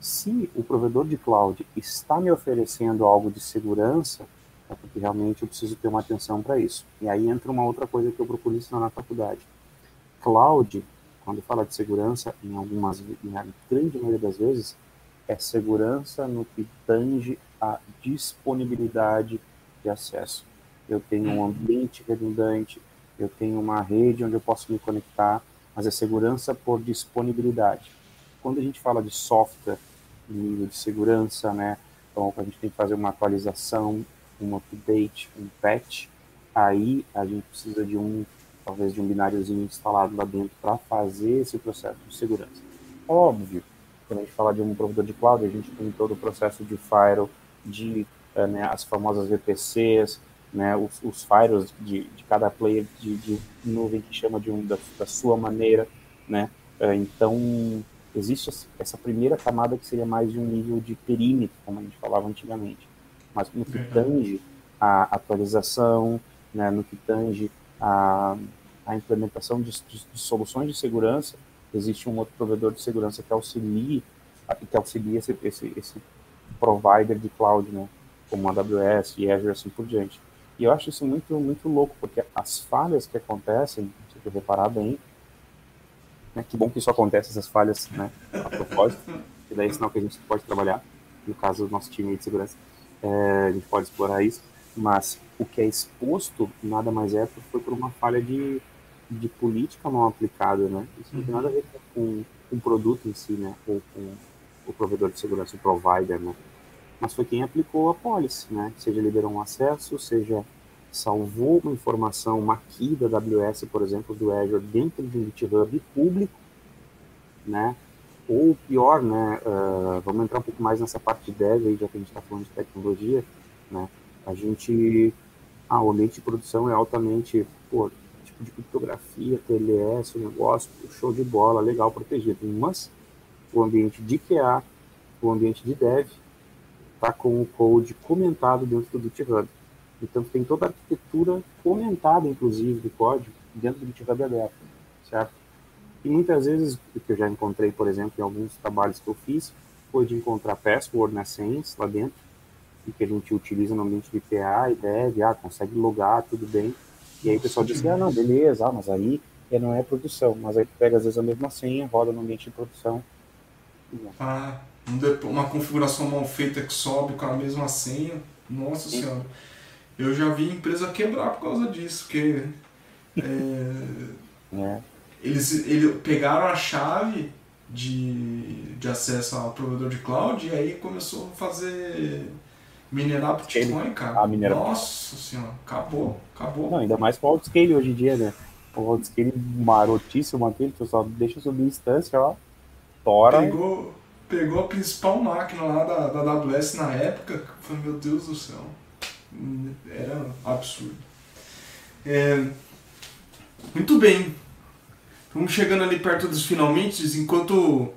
Se o provedor de cloud está me oferecendo algo de segurança, porque realmente eu preciso ter uma atenção para isso. E aí entra uma outra coisa que eu procuro ensinar na faculdade. Cloud, quando fala de segurança, em algumas, na grande maioria das vezes, é segurança no que tange a disponibilidade de acesso. Eu tenho um ambiente redundante, eu tenho uma rede onde eu posso me conectar, mas é segurança por disponibilidade. Quando a gente fala de software, nível de segurança, né, então a gente tem que fazer uma atualização um update, um patch, aí a gente precisa de um, talvez de um bináriozinho instalado lá dentro para fazer esse processo de segurança. Óbvio, quando a gente fala de um provedor de cloud, a gente tem todo o processo de firewall, de uh, né, as famosas VPCs, né, os, os firewalls de, de cada player de, de, nuvem que chama de um da, da sua maneira, né? Uh, então existe essa primeira camada que seria mais de um nível de perímetro, como a gente falava antigamente mas no que tange a atualização, né, no que tange a, a implementação de, de, de, soluções de segurança, existe um outro provedor de segurança que auxilia, que auxilia esse, esse, esse provider de cloud, né, como a AWS e Azure, assim por diante. E eu acho isso muito, muito louco, porque as falhas que acontecem, se você reparar bem, né, que bom que isso acontece, essas falhas, né, a propósito, que daí é sinal que a gente pode trabalhar, no caso do nosso time de segurança, é, a gente pode explorar isso, mas o que é exposto nada mais é foi por uma falha de, de política mal aplicada, né? Isso não tem nada a ver com, com o produto em si, né? Ou com o provedor de segurança, o provider, né? Mas foi quem aplicou a policy, né? Seja liberou um acesso, seja salvou uma informação, uma key da AWS, por exemplo, do Azure dentro de um GitHub público, né? Ou pior, né, uh, vamos entrar um pouco mais nessa parte de dev, aí, já que a gente está falando de tecnologia, né, a gente, ah, o ambiente de produção é altamente, pô, tipo de criptografia, TLS, o negócio, show de bola, legal, protegido, mas o ambiente de QA, o ambiente de dev, está com o code comentado dentro do GitHub. Então tem toda a arquitetura comentada, inclusive, do código dentro do GitHub aberto, certo? E muitas vezes, o que eu já encontrei, por exemplo, em alguns trabalhos que eu fiz, foi de encontrar password, né, senhas lá dentro, e que a gente utiliza no ambiente de PA e deve, ah, consegue logar, tudo bem. E aí o pessoal diz, ah, não, beleza, ah, mas aí não é produção. Mas aí tu pega às vezes a mesma senha, roda no ambiente de produção. Ah, uma configuração mal feita que sobe com a mesma senha. Nossa Sim. senhora. Eu já vi empresa quebrar por causa disso, porque é, é eles, eles pegaram a chave de, de acesso ao provedor de cloud e aí começou a fazer minerar Bitcoin, cara. Ah, minerar. Nossa senhora, acabou, acabou. Não, ainda mais com o Outscale hoje em dia, né? O Outscale marotíssimo aquele, tu só deixa subir instância, ó, tora. Pegou, pegou a principal máquina lá da, da AWS na época, foi, meu Deus do céu, era absurdo. É, muito bem, Vamos chegando ali perto dos finalmente, enquanto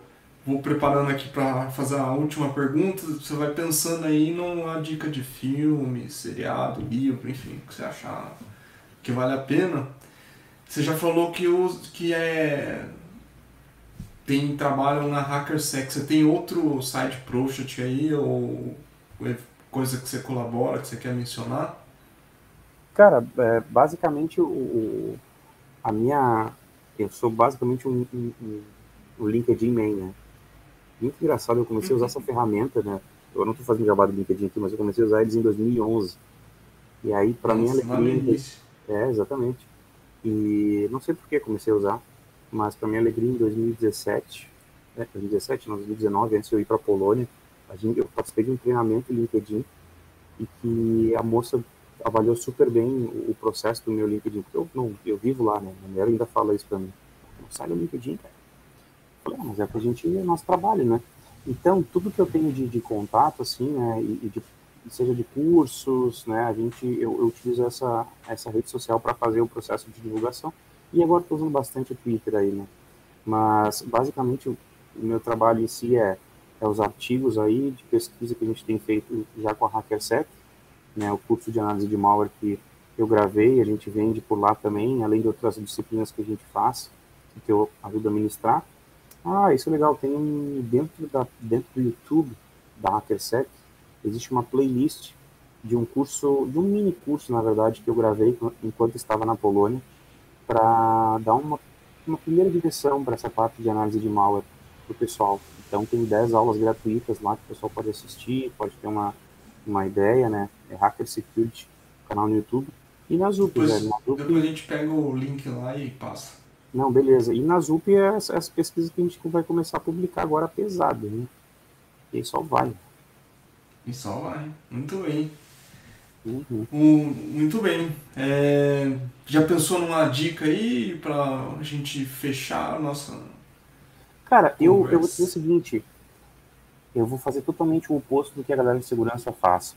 vou preparando aqui para fazer a última pergunta. Você vai pensando aí numa dica de filme, seriado, livro, enfim, que você achar que vale a pena. Você já falou que, os, que é tem trabalho na HackerSec. Você tem outro site project aí ou coisa que você colabora, que você quer mencionar? Cara, é, basicamente o, a minha eu sou basicamente um, um, um, LinkedIn main, né? Muito engraçado, eu comecei a usar essa ferramenta, né? Eu não estou fazendo jabá do LinkedIn aqui, mas eu comecei a usar eles em 2011. E aí, para mim, alegria... É, exatamente. E não sei por que comecei a usar, mas para minha alegria, em 2017, né, 2017, não, 2019, antes de eu ir para a Polônia, a gente, eu participei de um treinamento LinkedIn e que a moça avaliou super bem o, processo do meu LinkedIn, porque eu, não, eu vivo lá, né? A mulher ainda fala isso para mim. Não sai do LinkedIn, cara. Falei, ah, mas é pra gente é nosso trabalho, né? Então, tudo que eu tenho de, de contato, assim, né, e, e de, seja de cursos, né, a gente, eu, eu utilizo essa, essa rede social para fazer o processo de divulgação. E agora estou usando bastante o Twitter aí, né? Mas, basicamente, o, o meu trabalho em si é, é os artigos aí de pesquisa que a gente tem feito já com a HackerSec, né, o curso de análise de malware que eu gravei, a gente vende por lá também, além de outras disciplinas que a gente faz, que eu ajudo a ministrar. Ah, isso é legal, tem dentro, da, dentro do YouTube da HackerSec, existe uma playlist de um curso, de um mini curso, na verdade, que eu gravei enquanto estava na Polônia, para dar uma, uma primeira direção para essa parte de análise de malware para o pessoal. Então, tem 10 aulas gratuitas lá que o pessoal pode assistir, pode ter uma, uma ideia, né? É Hacker Security, canal no YouTube. E na ZUP, depois, velho. Na ZUP... Depois a gente pega o link lá e passa. Não, beleza. E na ZUP é essa, essa pesquisa que a gente vai começar a publicar agora pesado, né? E só vai. E só vai. Muito bem. Uhum. Um, muito bem. É, já pensou numa dica aí pra gente fechar a nossa. Cara, eu, eu vou dizer o seguinte: eu vou fazer totalmente o oposto do que a galera de segurança faz,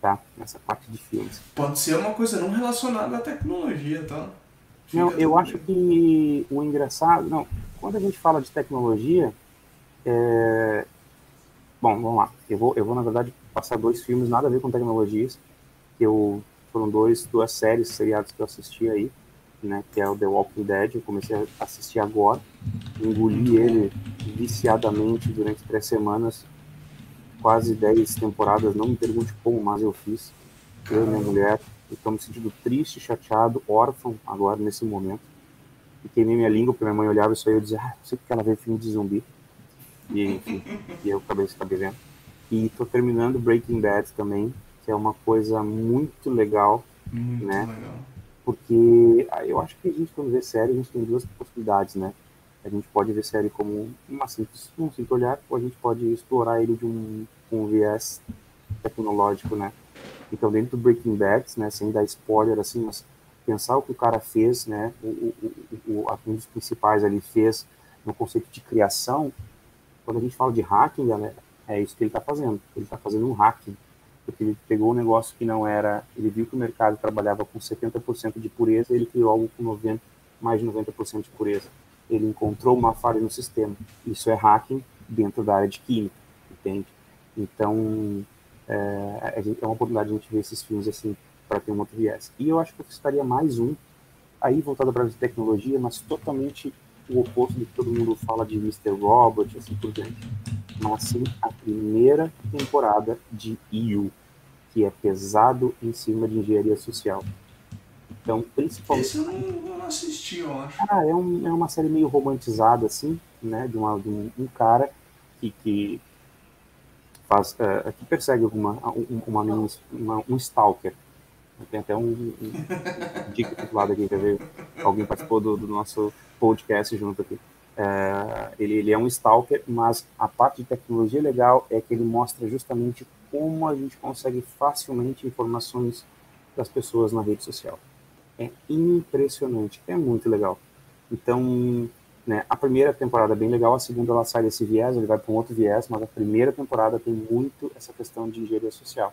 tá? Nessa parte de filmes. Pode ser uma coisa não relacionada à tecnologia, tá? Fica não, eu acho que o engraçado. Não, quando a gente fala de tecnologia. É... Bom, vamos lá. Eu vou, eu vou, na verdade, passar dois filmes nada a ver com tecnologias. Que eu, foram dois, duas séries, seriados que eu assisti aí. Né, que é o The Walking Dead, eu comecei a assistir agora, engoli ele viciadamente durante três semanas, quase dez temporadas, não me pergunte como, mas eu fiz, eu e minha mulher, estou me sentindo triste, chateado, órfão agora, nesse momento, e queimei minha língua, porque minha mãe olhava isso aí e eu dizia, ah, não sei porque ela vê filme de zumbi, e enfim, e eu acabei se vendo. E estou terminando Breaking Bad também, que é uma coisa muito legal, muito né? Legal porque ah, eu acho que a gente, quando vê série, a gente tem duas possibilidades, né? A gente pode ver série como uma simples, um simples olhar, ou a gente pode explorar ele de um, um viés tecnológico, né? Então, dentro do Breaking Bad, né, sem dar spoiler, assim, mas pensar o que o cara fez, né, o, o, o, um dos principais ali fez no conceito de criação, quando a gente fala de hacking, galera, é isso que ele está fazendo. Ele está fazendo um hacking porque ele pegou um negócio que não era, ele viu que o mercado trabalhava com 70% de pureza, ele criou algo com 90, mais de 90% de pureza. Ele encontrou uma falha no sistema. Isso é hacking dentro da área de química, entende? Então, é, é uma oportunidade de a gente ver esses filmes assim, para ter um outro viés. E eu acho que eu estaria mais um, aí voltado para a tecnologia, mas totalmente o oposto do que todo mundo fala de Mr. Robot, assim por diante. Mas sim a primeira temporada de EU, que é pesado em cima de engenharia social. Então, principalmente. Esse eu não, não assisti, eu acho. Ah, é, um, é uma série meio romantizada, assim, né? De, uma, de um, um cara que, que faz. Uh, que persegue uma, uma, uma, uma, um stalker. Tem até um, um dica titulado aqui, quer ver? Alguém participou do, do nosso podcast junto aqui. É, ele, ele, é um stalker, mas a parte de tecnologia legal é que ele mostra justamente como a gente consegue facilmente informações das pessoas na rede social. É impressionante, é muito legal. Então, né, a primeira temporada é bem legal, a segunda ela sai desse viés, ele vai para um outro viés, mas a primeira temporada tem muito essa questão de engenharia social.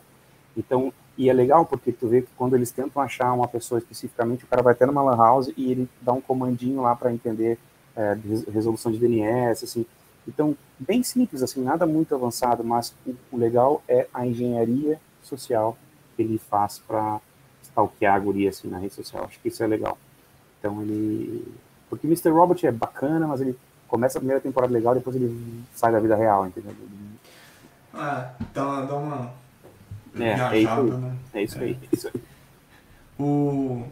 Então, e é legal porque tu vê que quando eles tentam achar uma pessoa especificamente, o cara vai até numa lan house e ele dá um comandinho lá para entender é, resolução de DNS, assim. Então, bem simples, assim, nada muito avançado, mas o, o legal é a engenharia social que ele faz para stalkear a guria assim, na rede social. Acho que isso é legal. Então ele. Porque Mr. Robot é bacana, mas ele começa a primeira temporada legal, depois ele sai da vida real, entendeu? Ah, dá, dá uma. É, é isso aí. Né? É isso aí. É isso aí. O.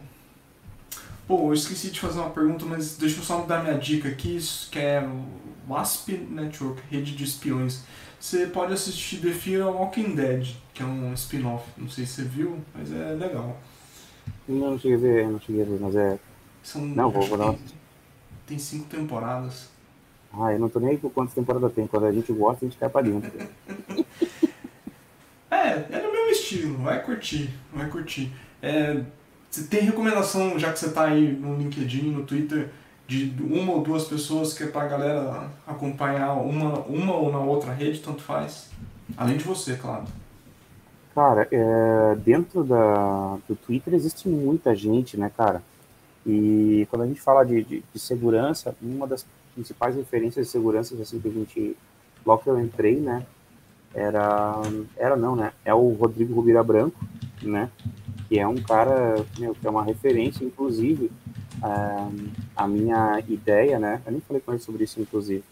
Pô, eu esqueci de fazer uma pergunta, mas deixa eu só dar minha dica aqui, que é o WASP Network, rede de espiões. Você pode assistir The Fear Walking Dead, que é um spin-off. Não sei se você viu, mas é legal. Não, não cheguei a ver, não cheguei a ver, mas é. São, não, vou, vou dar tem, tem cinco temporadas. Ah, eu não tô nem aí com quantas temporadas tem. Quando a gente gosta, a gente cai pra dentro. é, é estilo. Vai curtir, vai curtir. É, você tem recomendação, já que você tá aí no LinkedIn, no Twitter, de uma ou duas pessoas que é pra galera acompanhar uma, uma ou na outra rede, tanto faz? Além de você, claro. Cara, é, dentro da, do Twitter existe muita gente, né, cara? E quando a gente fala de, de, de, segurança, uma das principais referências de segurança assim, que a gente, logo que eu entrei, né, era, era não, né, é o Rodrigo Rubira Branco, né, que é um cara, meu, que é uma referência, inclusive, é, a minha ideia, né, eu nem falei com ele sobre isso, inclusive,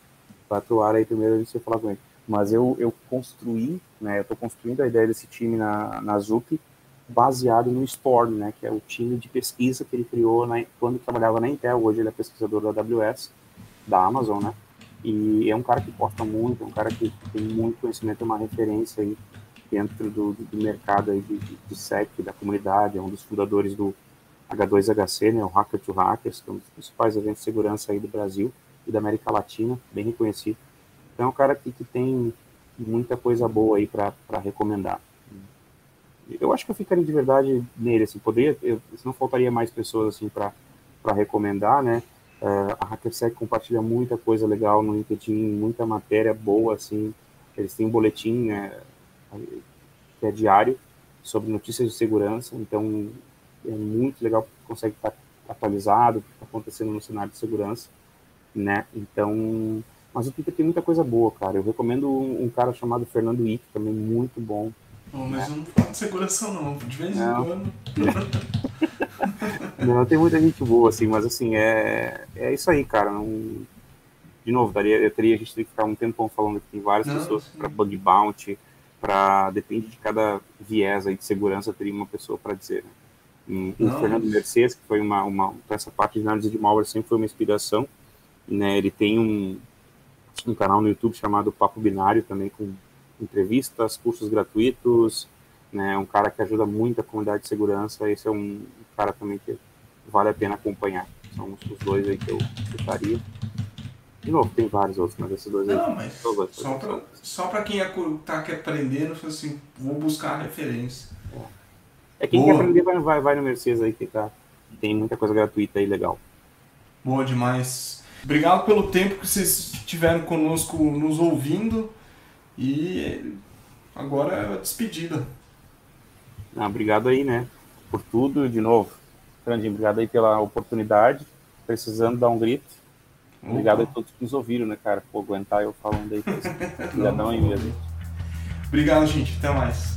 para atuar aí primeiro antes de falar com ele, mas eu, eu construí, né, eu estou construindo a ideia desse time na, na ZUP, baseado no Storm, né, que é o time de pesquisa que ele criou na, quando trabalhava na Intel, hoje ele é pesquisador da AWS, da Amazon, né, e é um cara que posta muito, é um cara que tem muito conhecimento, é uma referência aí dentro do, do mercado aí de, de, de SEC, da comunidade, é um dos fundadores do H2HC, né, o Hacker to Hackers, que é um dos principais eventos de segurança aí do Brasil e da América Latina, bem reconhecido. Então é um cara que, que tem muita coisa boa aí para recomendar. Eu acho que eu ficaria de verdade nele, assim, poderia, eu, não faltaria mais pessoas assim para recomendar, né? Uh, a HackerSec compartilha muita coisa legal no LinkedIn, muita matéria boa, assim. Eles têm um boletim, né, que é diário sobre notícias de segurança, então é muito legal, consegue estar atualizado, o que está acontecendo no cenário de segurança, né? Então, mas o Twitter tem muita coisa boa, cara. Eu recomendo um, um cara chamado Fernando Ick, também muito bom. Oh, mas né? não fala de segurança não, de vez em quando. não, tem muita gente boa, assim, mas assim, é, é isso aí, cara. Não... De novo, daria, eu teria, a gente teria que ficar um tempão falando que tem várias não, pessoas para bug bounty, para depende de cada viés aí de segurança, teria uma pessoa para dizer, né? o Fernando Mercedes, que foi uma, uma essa parte de análise de malware sempre foi uma inspiração, né? Ele tem um, um canal no YouTube chamado Papo Binário também com entrevistas, cursos gratuitos, né? Um cara que ajuda muito a comunidade de segurança. Esse é um cara também que vale a pena acompanhar. São os dois aí que eu citaria. De novo, tem vários outros, mas esses dois Não, aí. mas só para só pra quem está aqui aprendendo, assim, vou buscar a referência. É, é quem Boa. quer aprender vai, vai, vai no Mercedes aí que tá. Tem muita coisa gratuita aí legal. Boa demais. Obrigado pelo tempo que vocês tiveram conosco nos ouvindo. E agora é a despedida. Ah, obrigado aí, né? Por tudo, de novo. Grande, obrigado aí pela oportunidade. Precisando dar um grito. Obrigado a todos que nos ouviram, né, cara? Por aguentar eu falando aí. Obrigadão aí mesmo. Obrigado, gente. Até mais.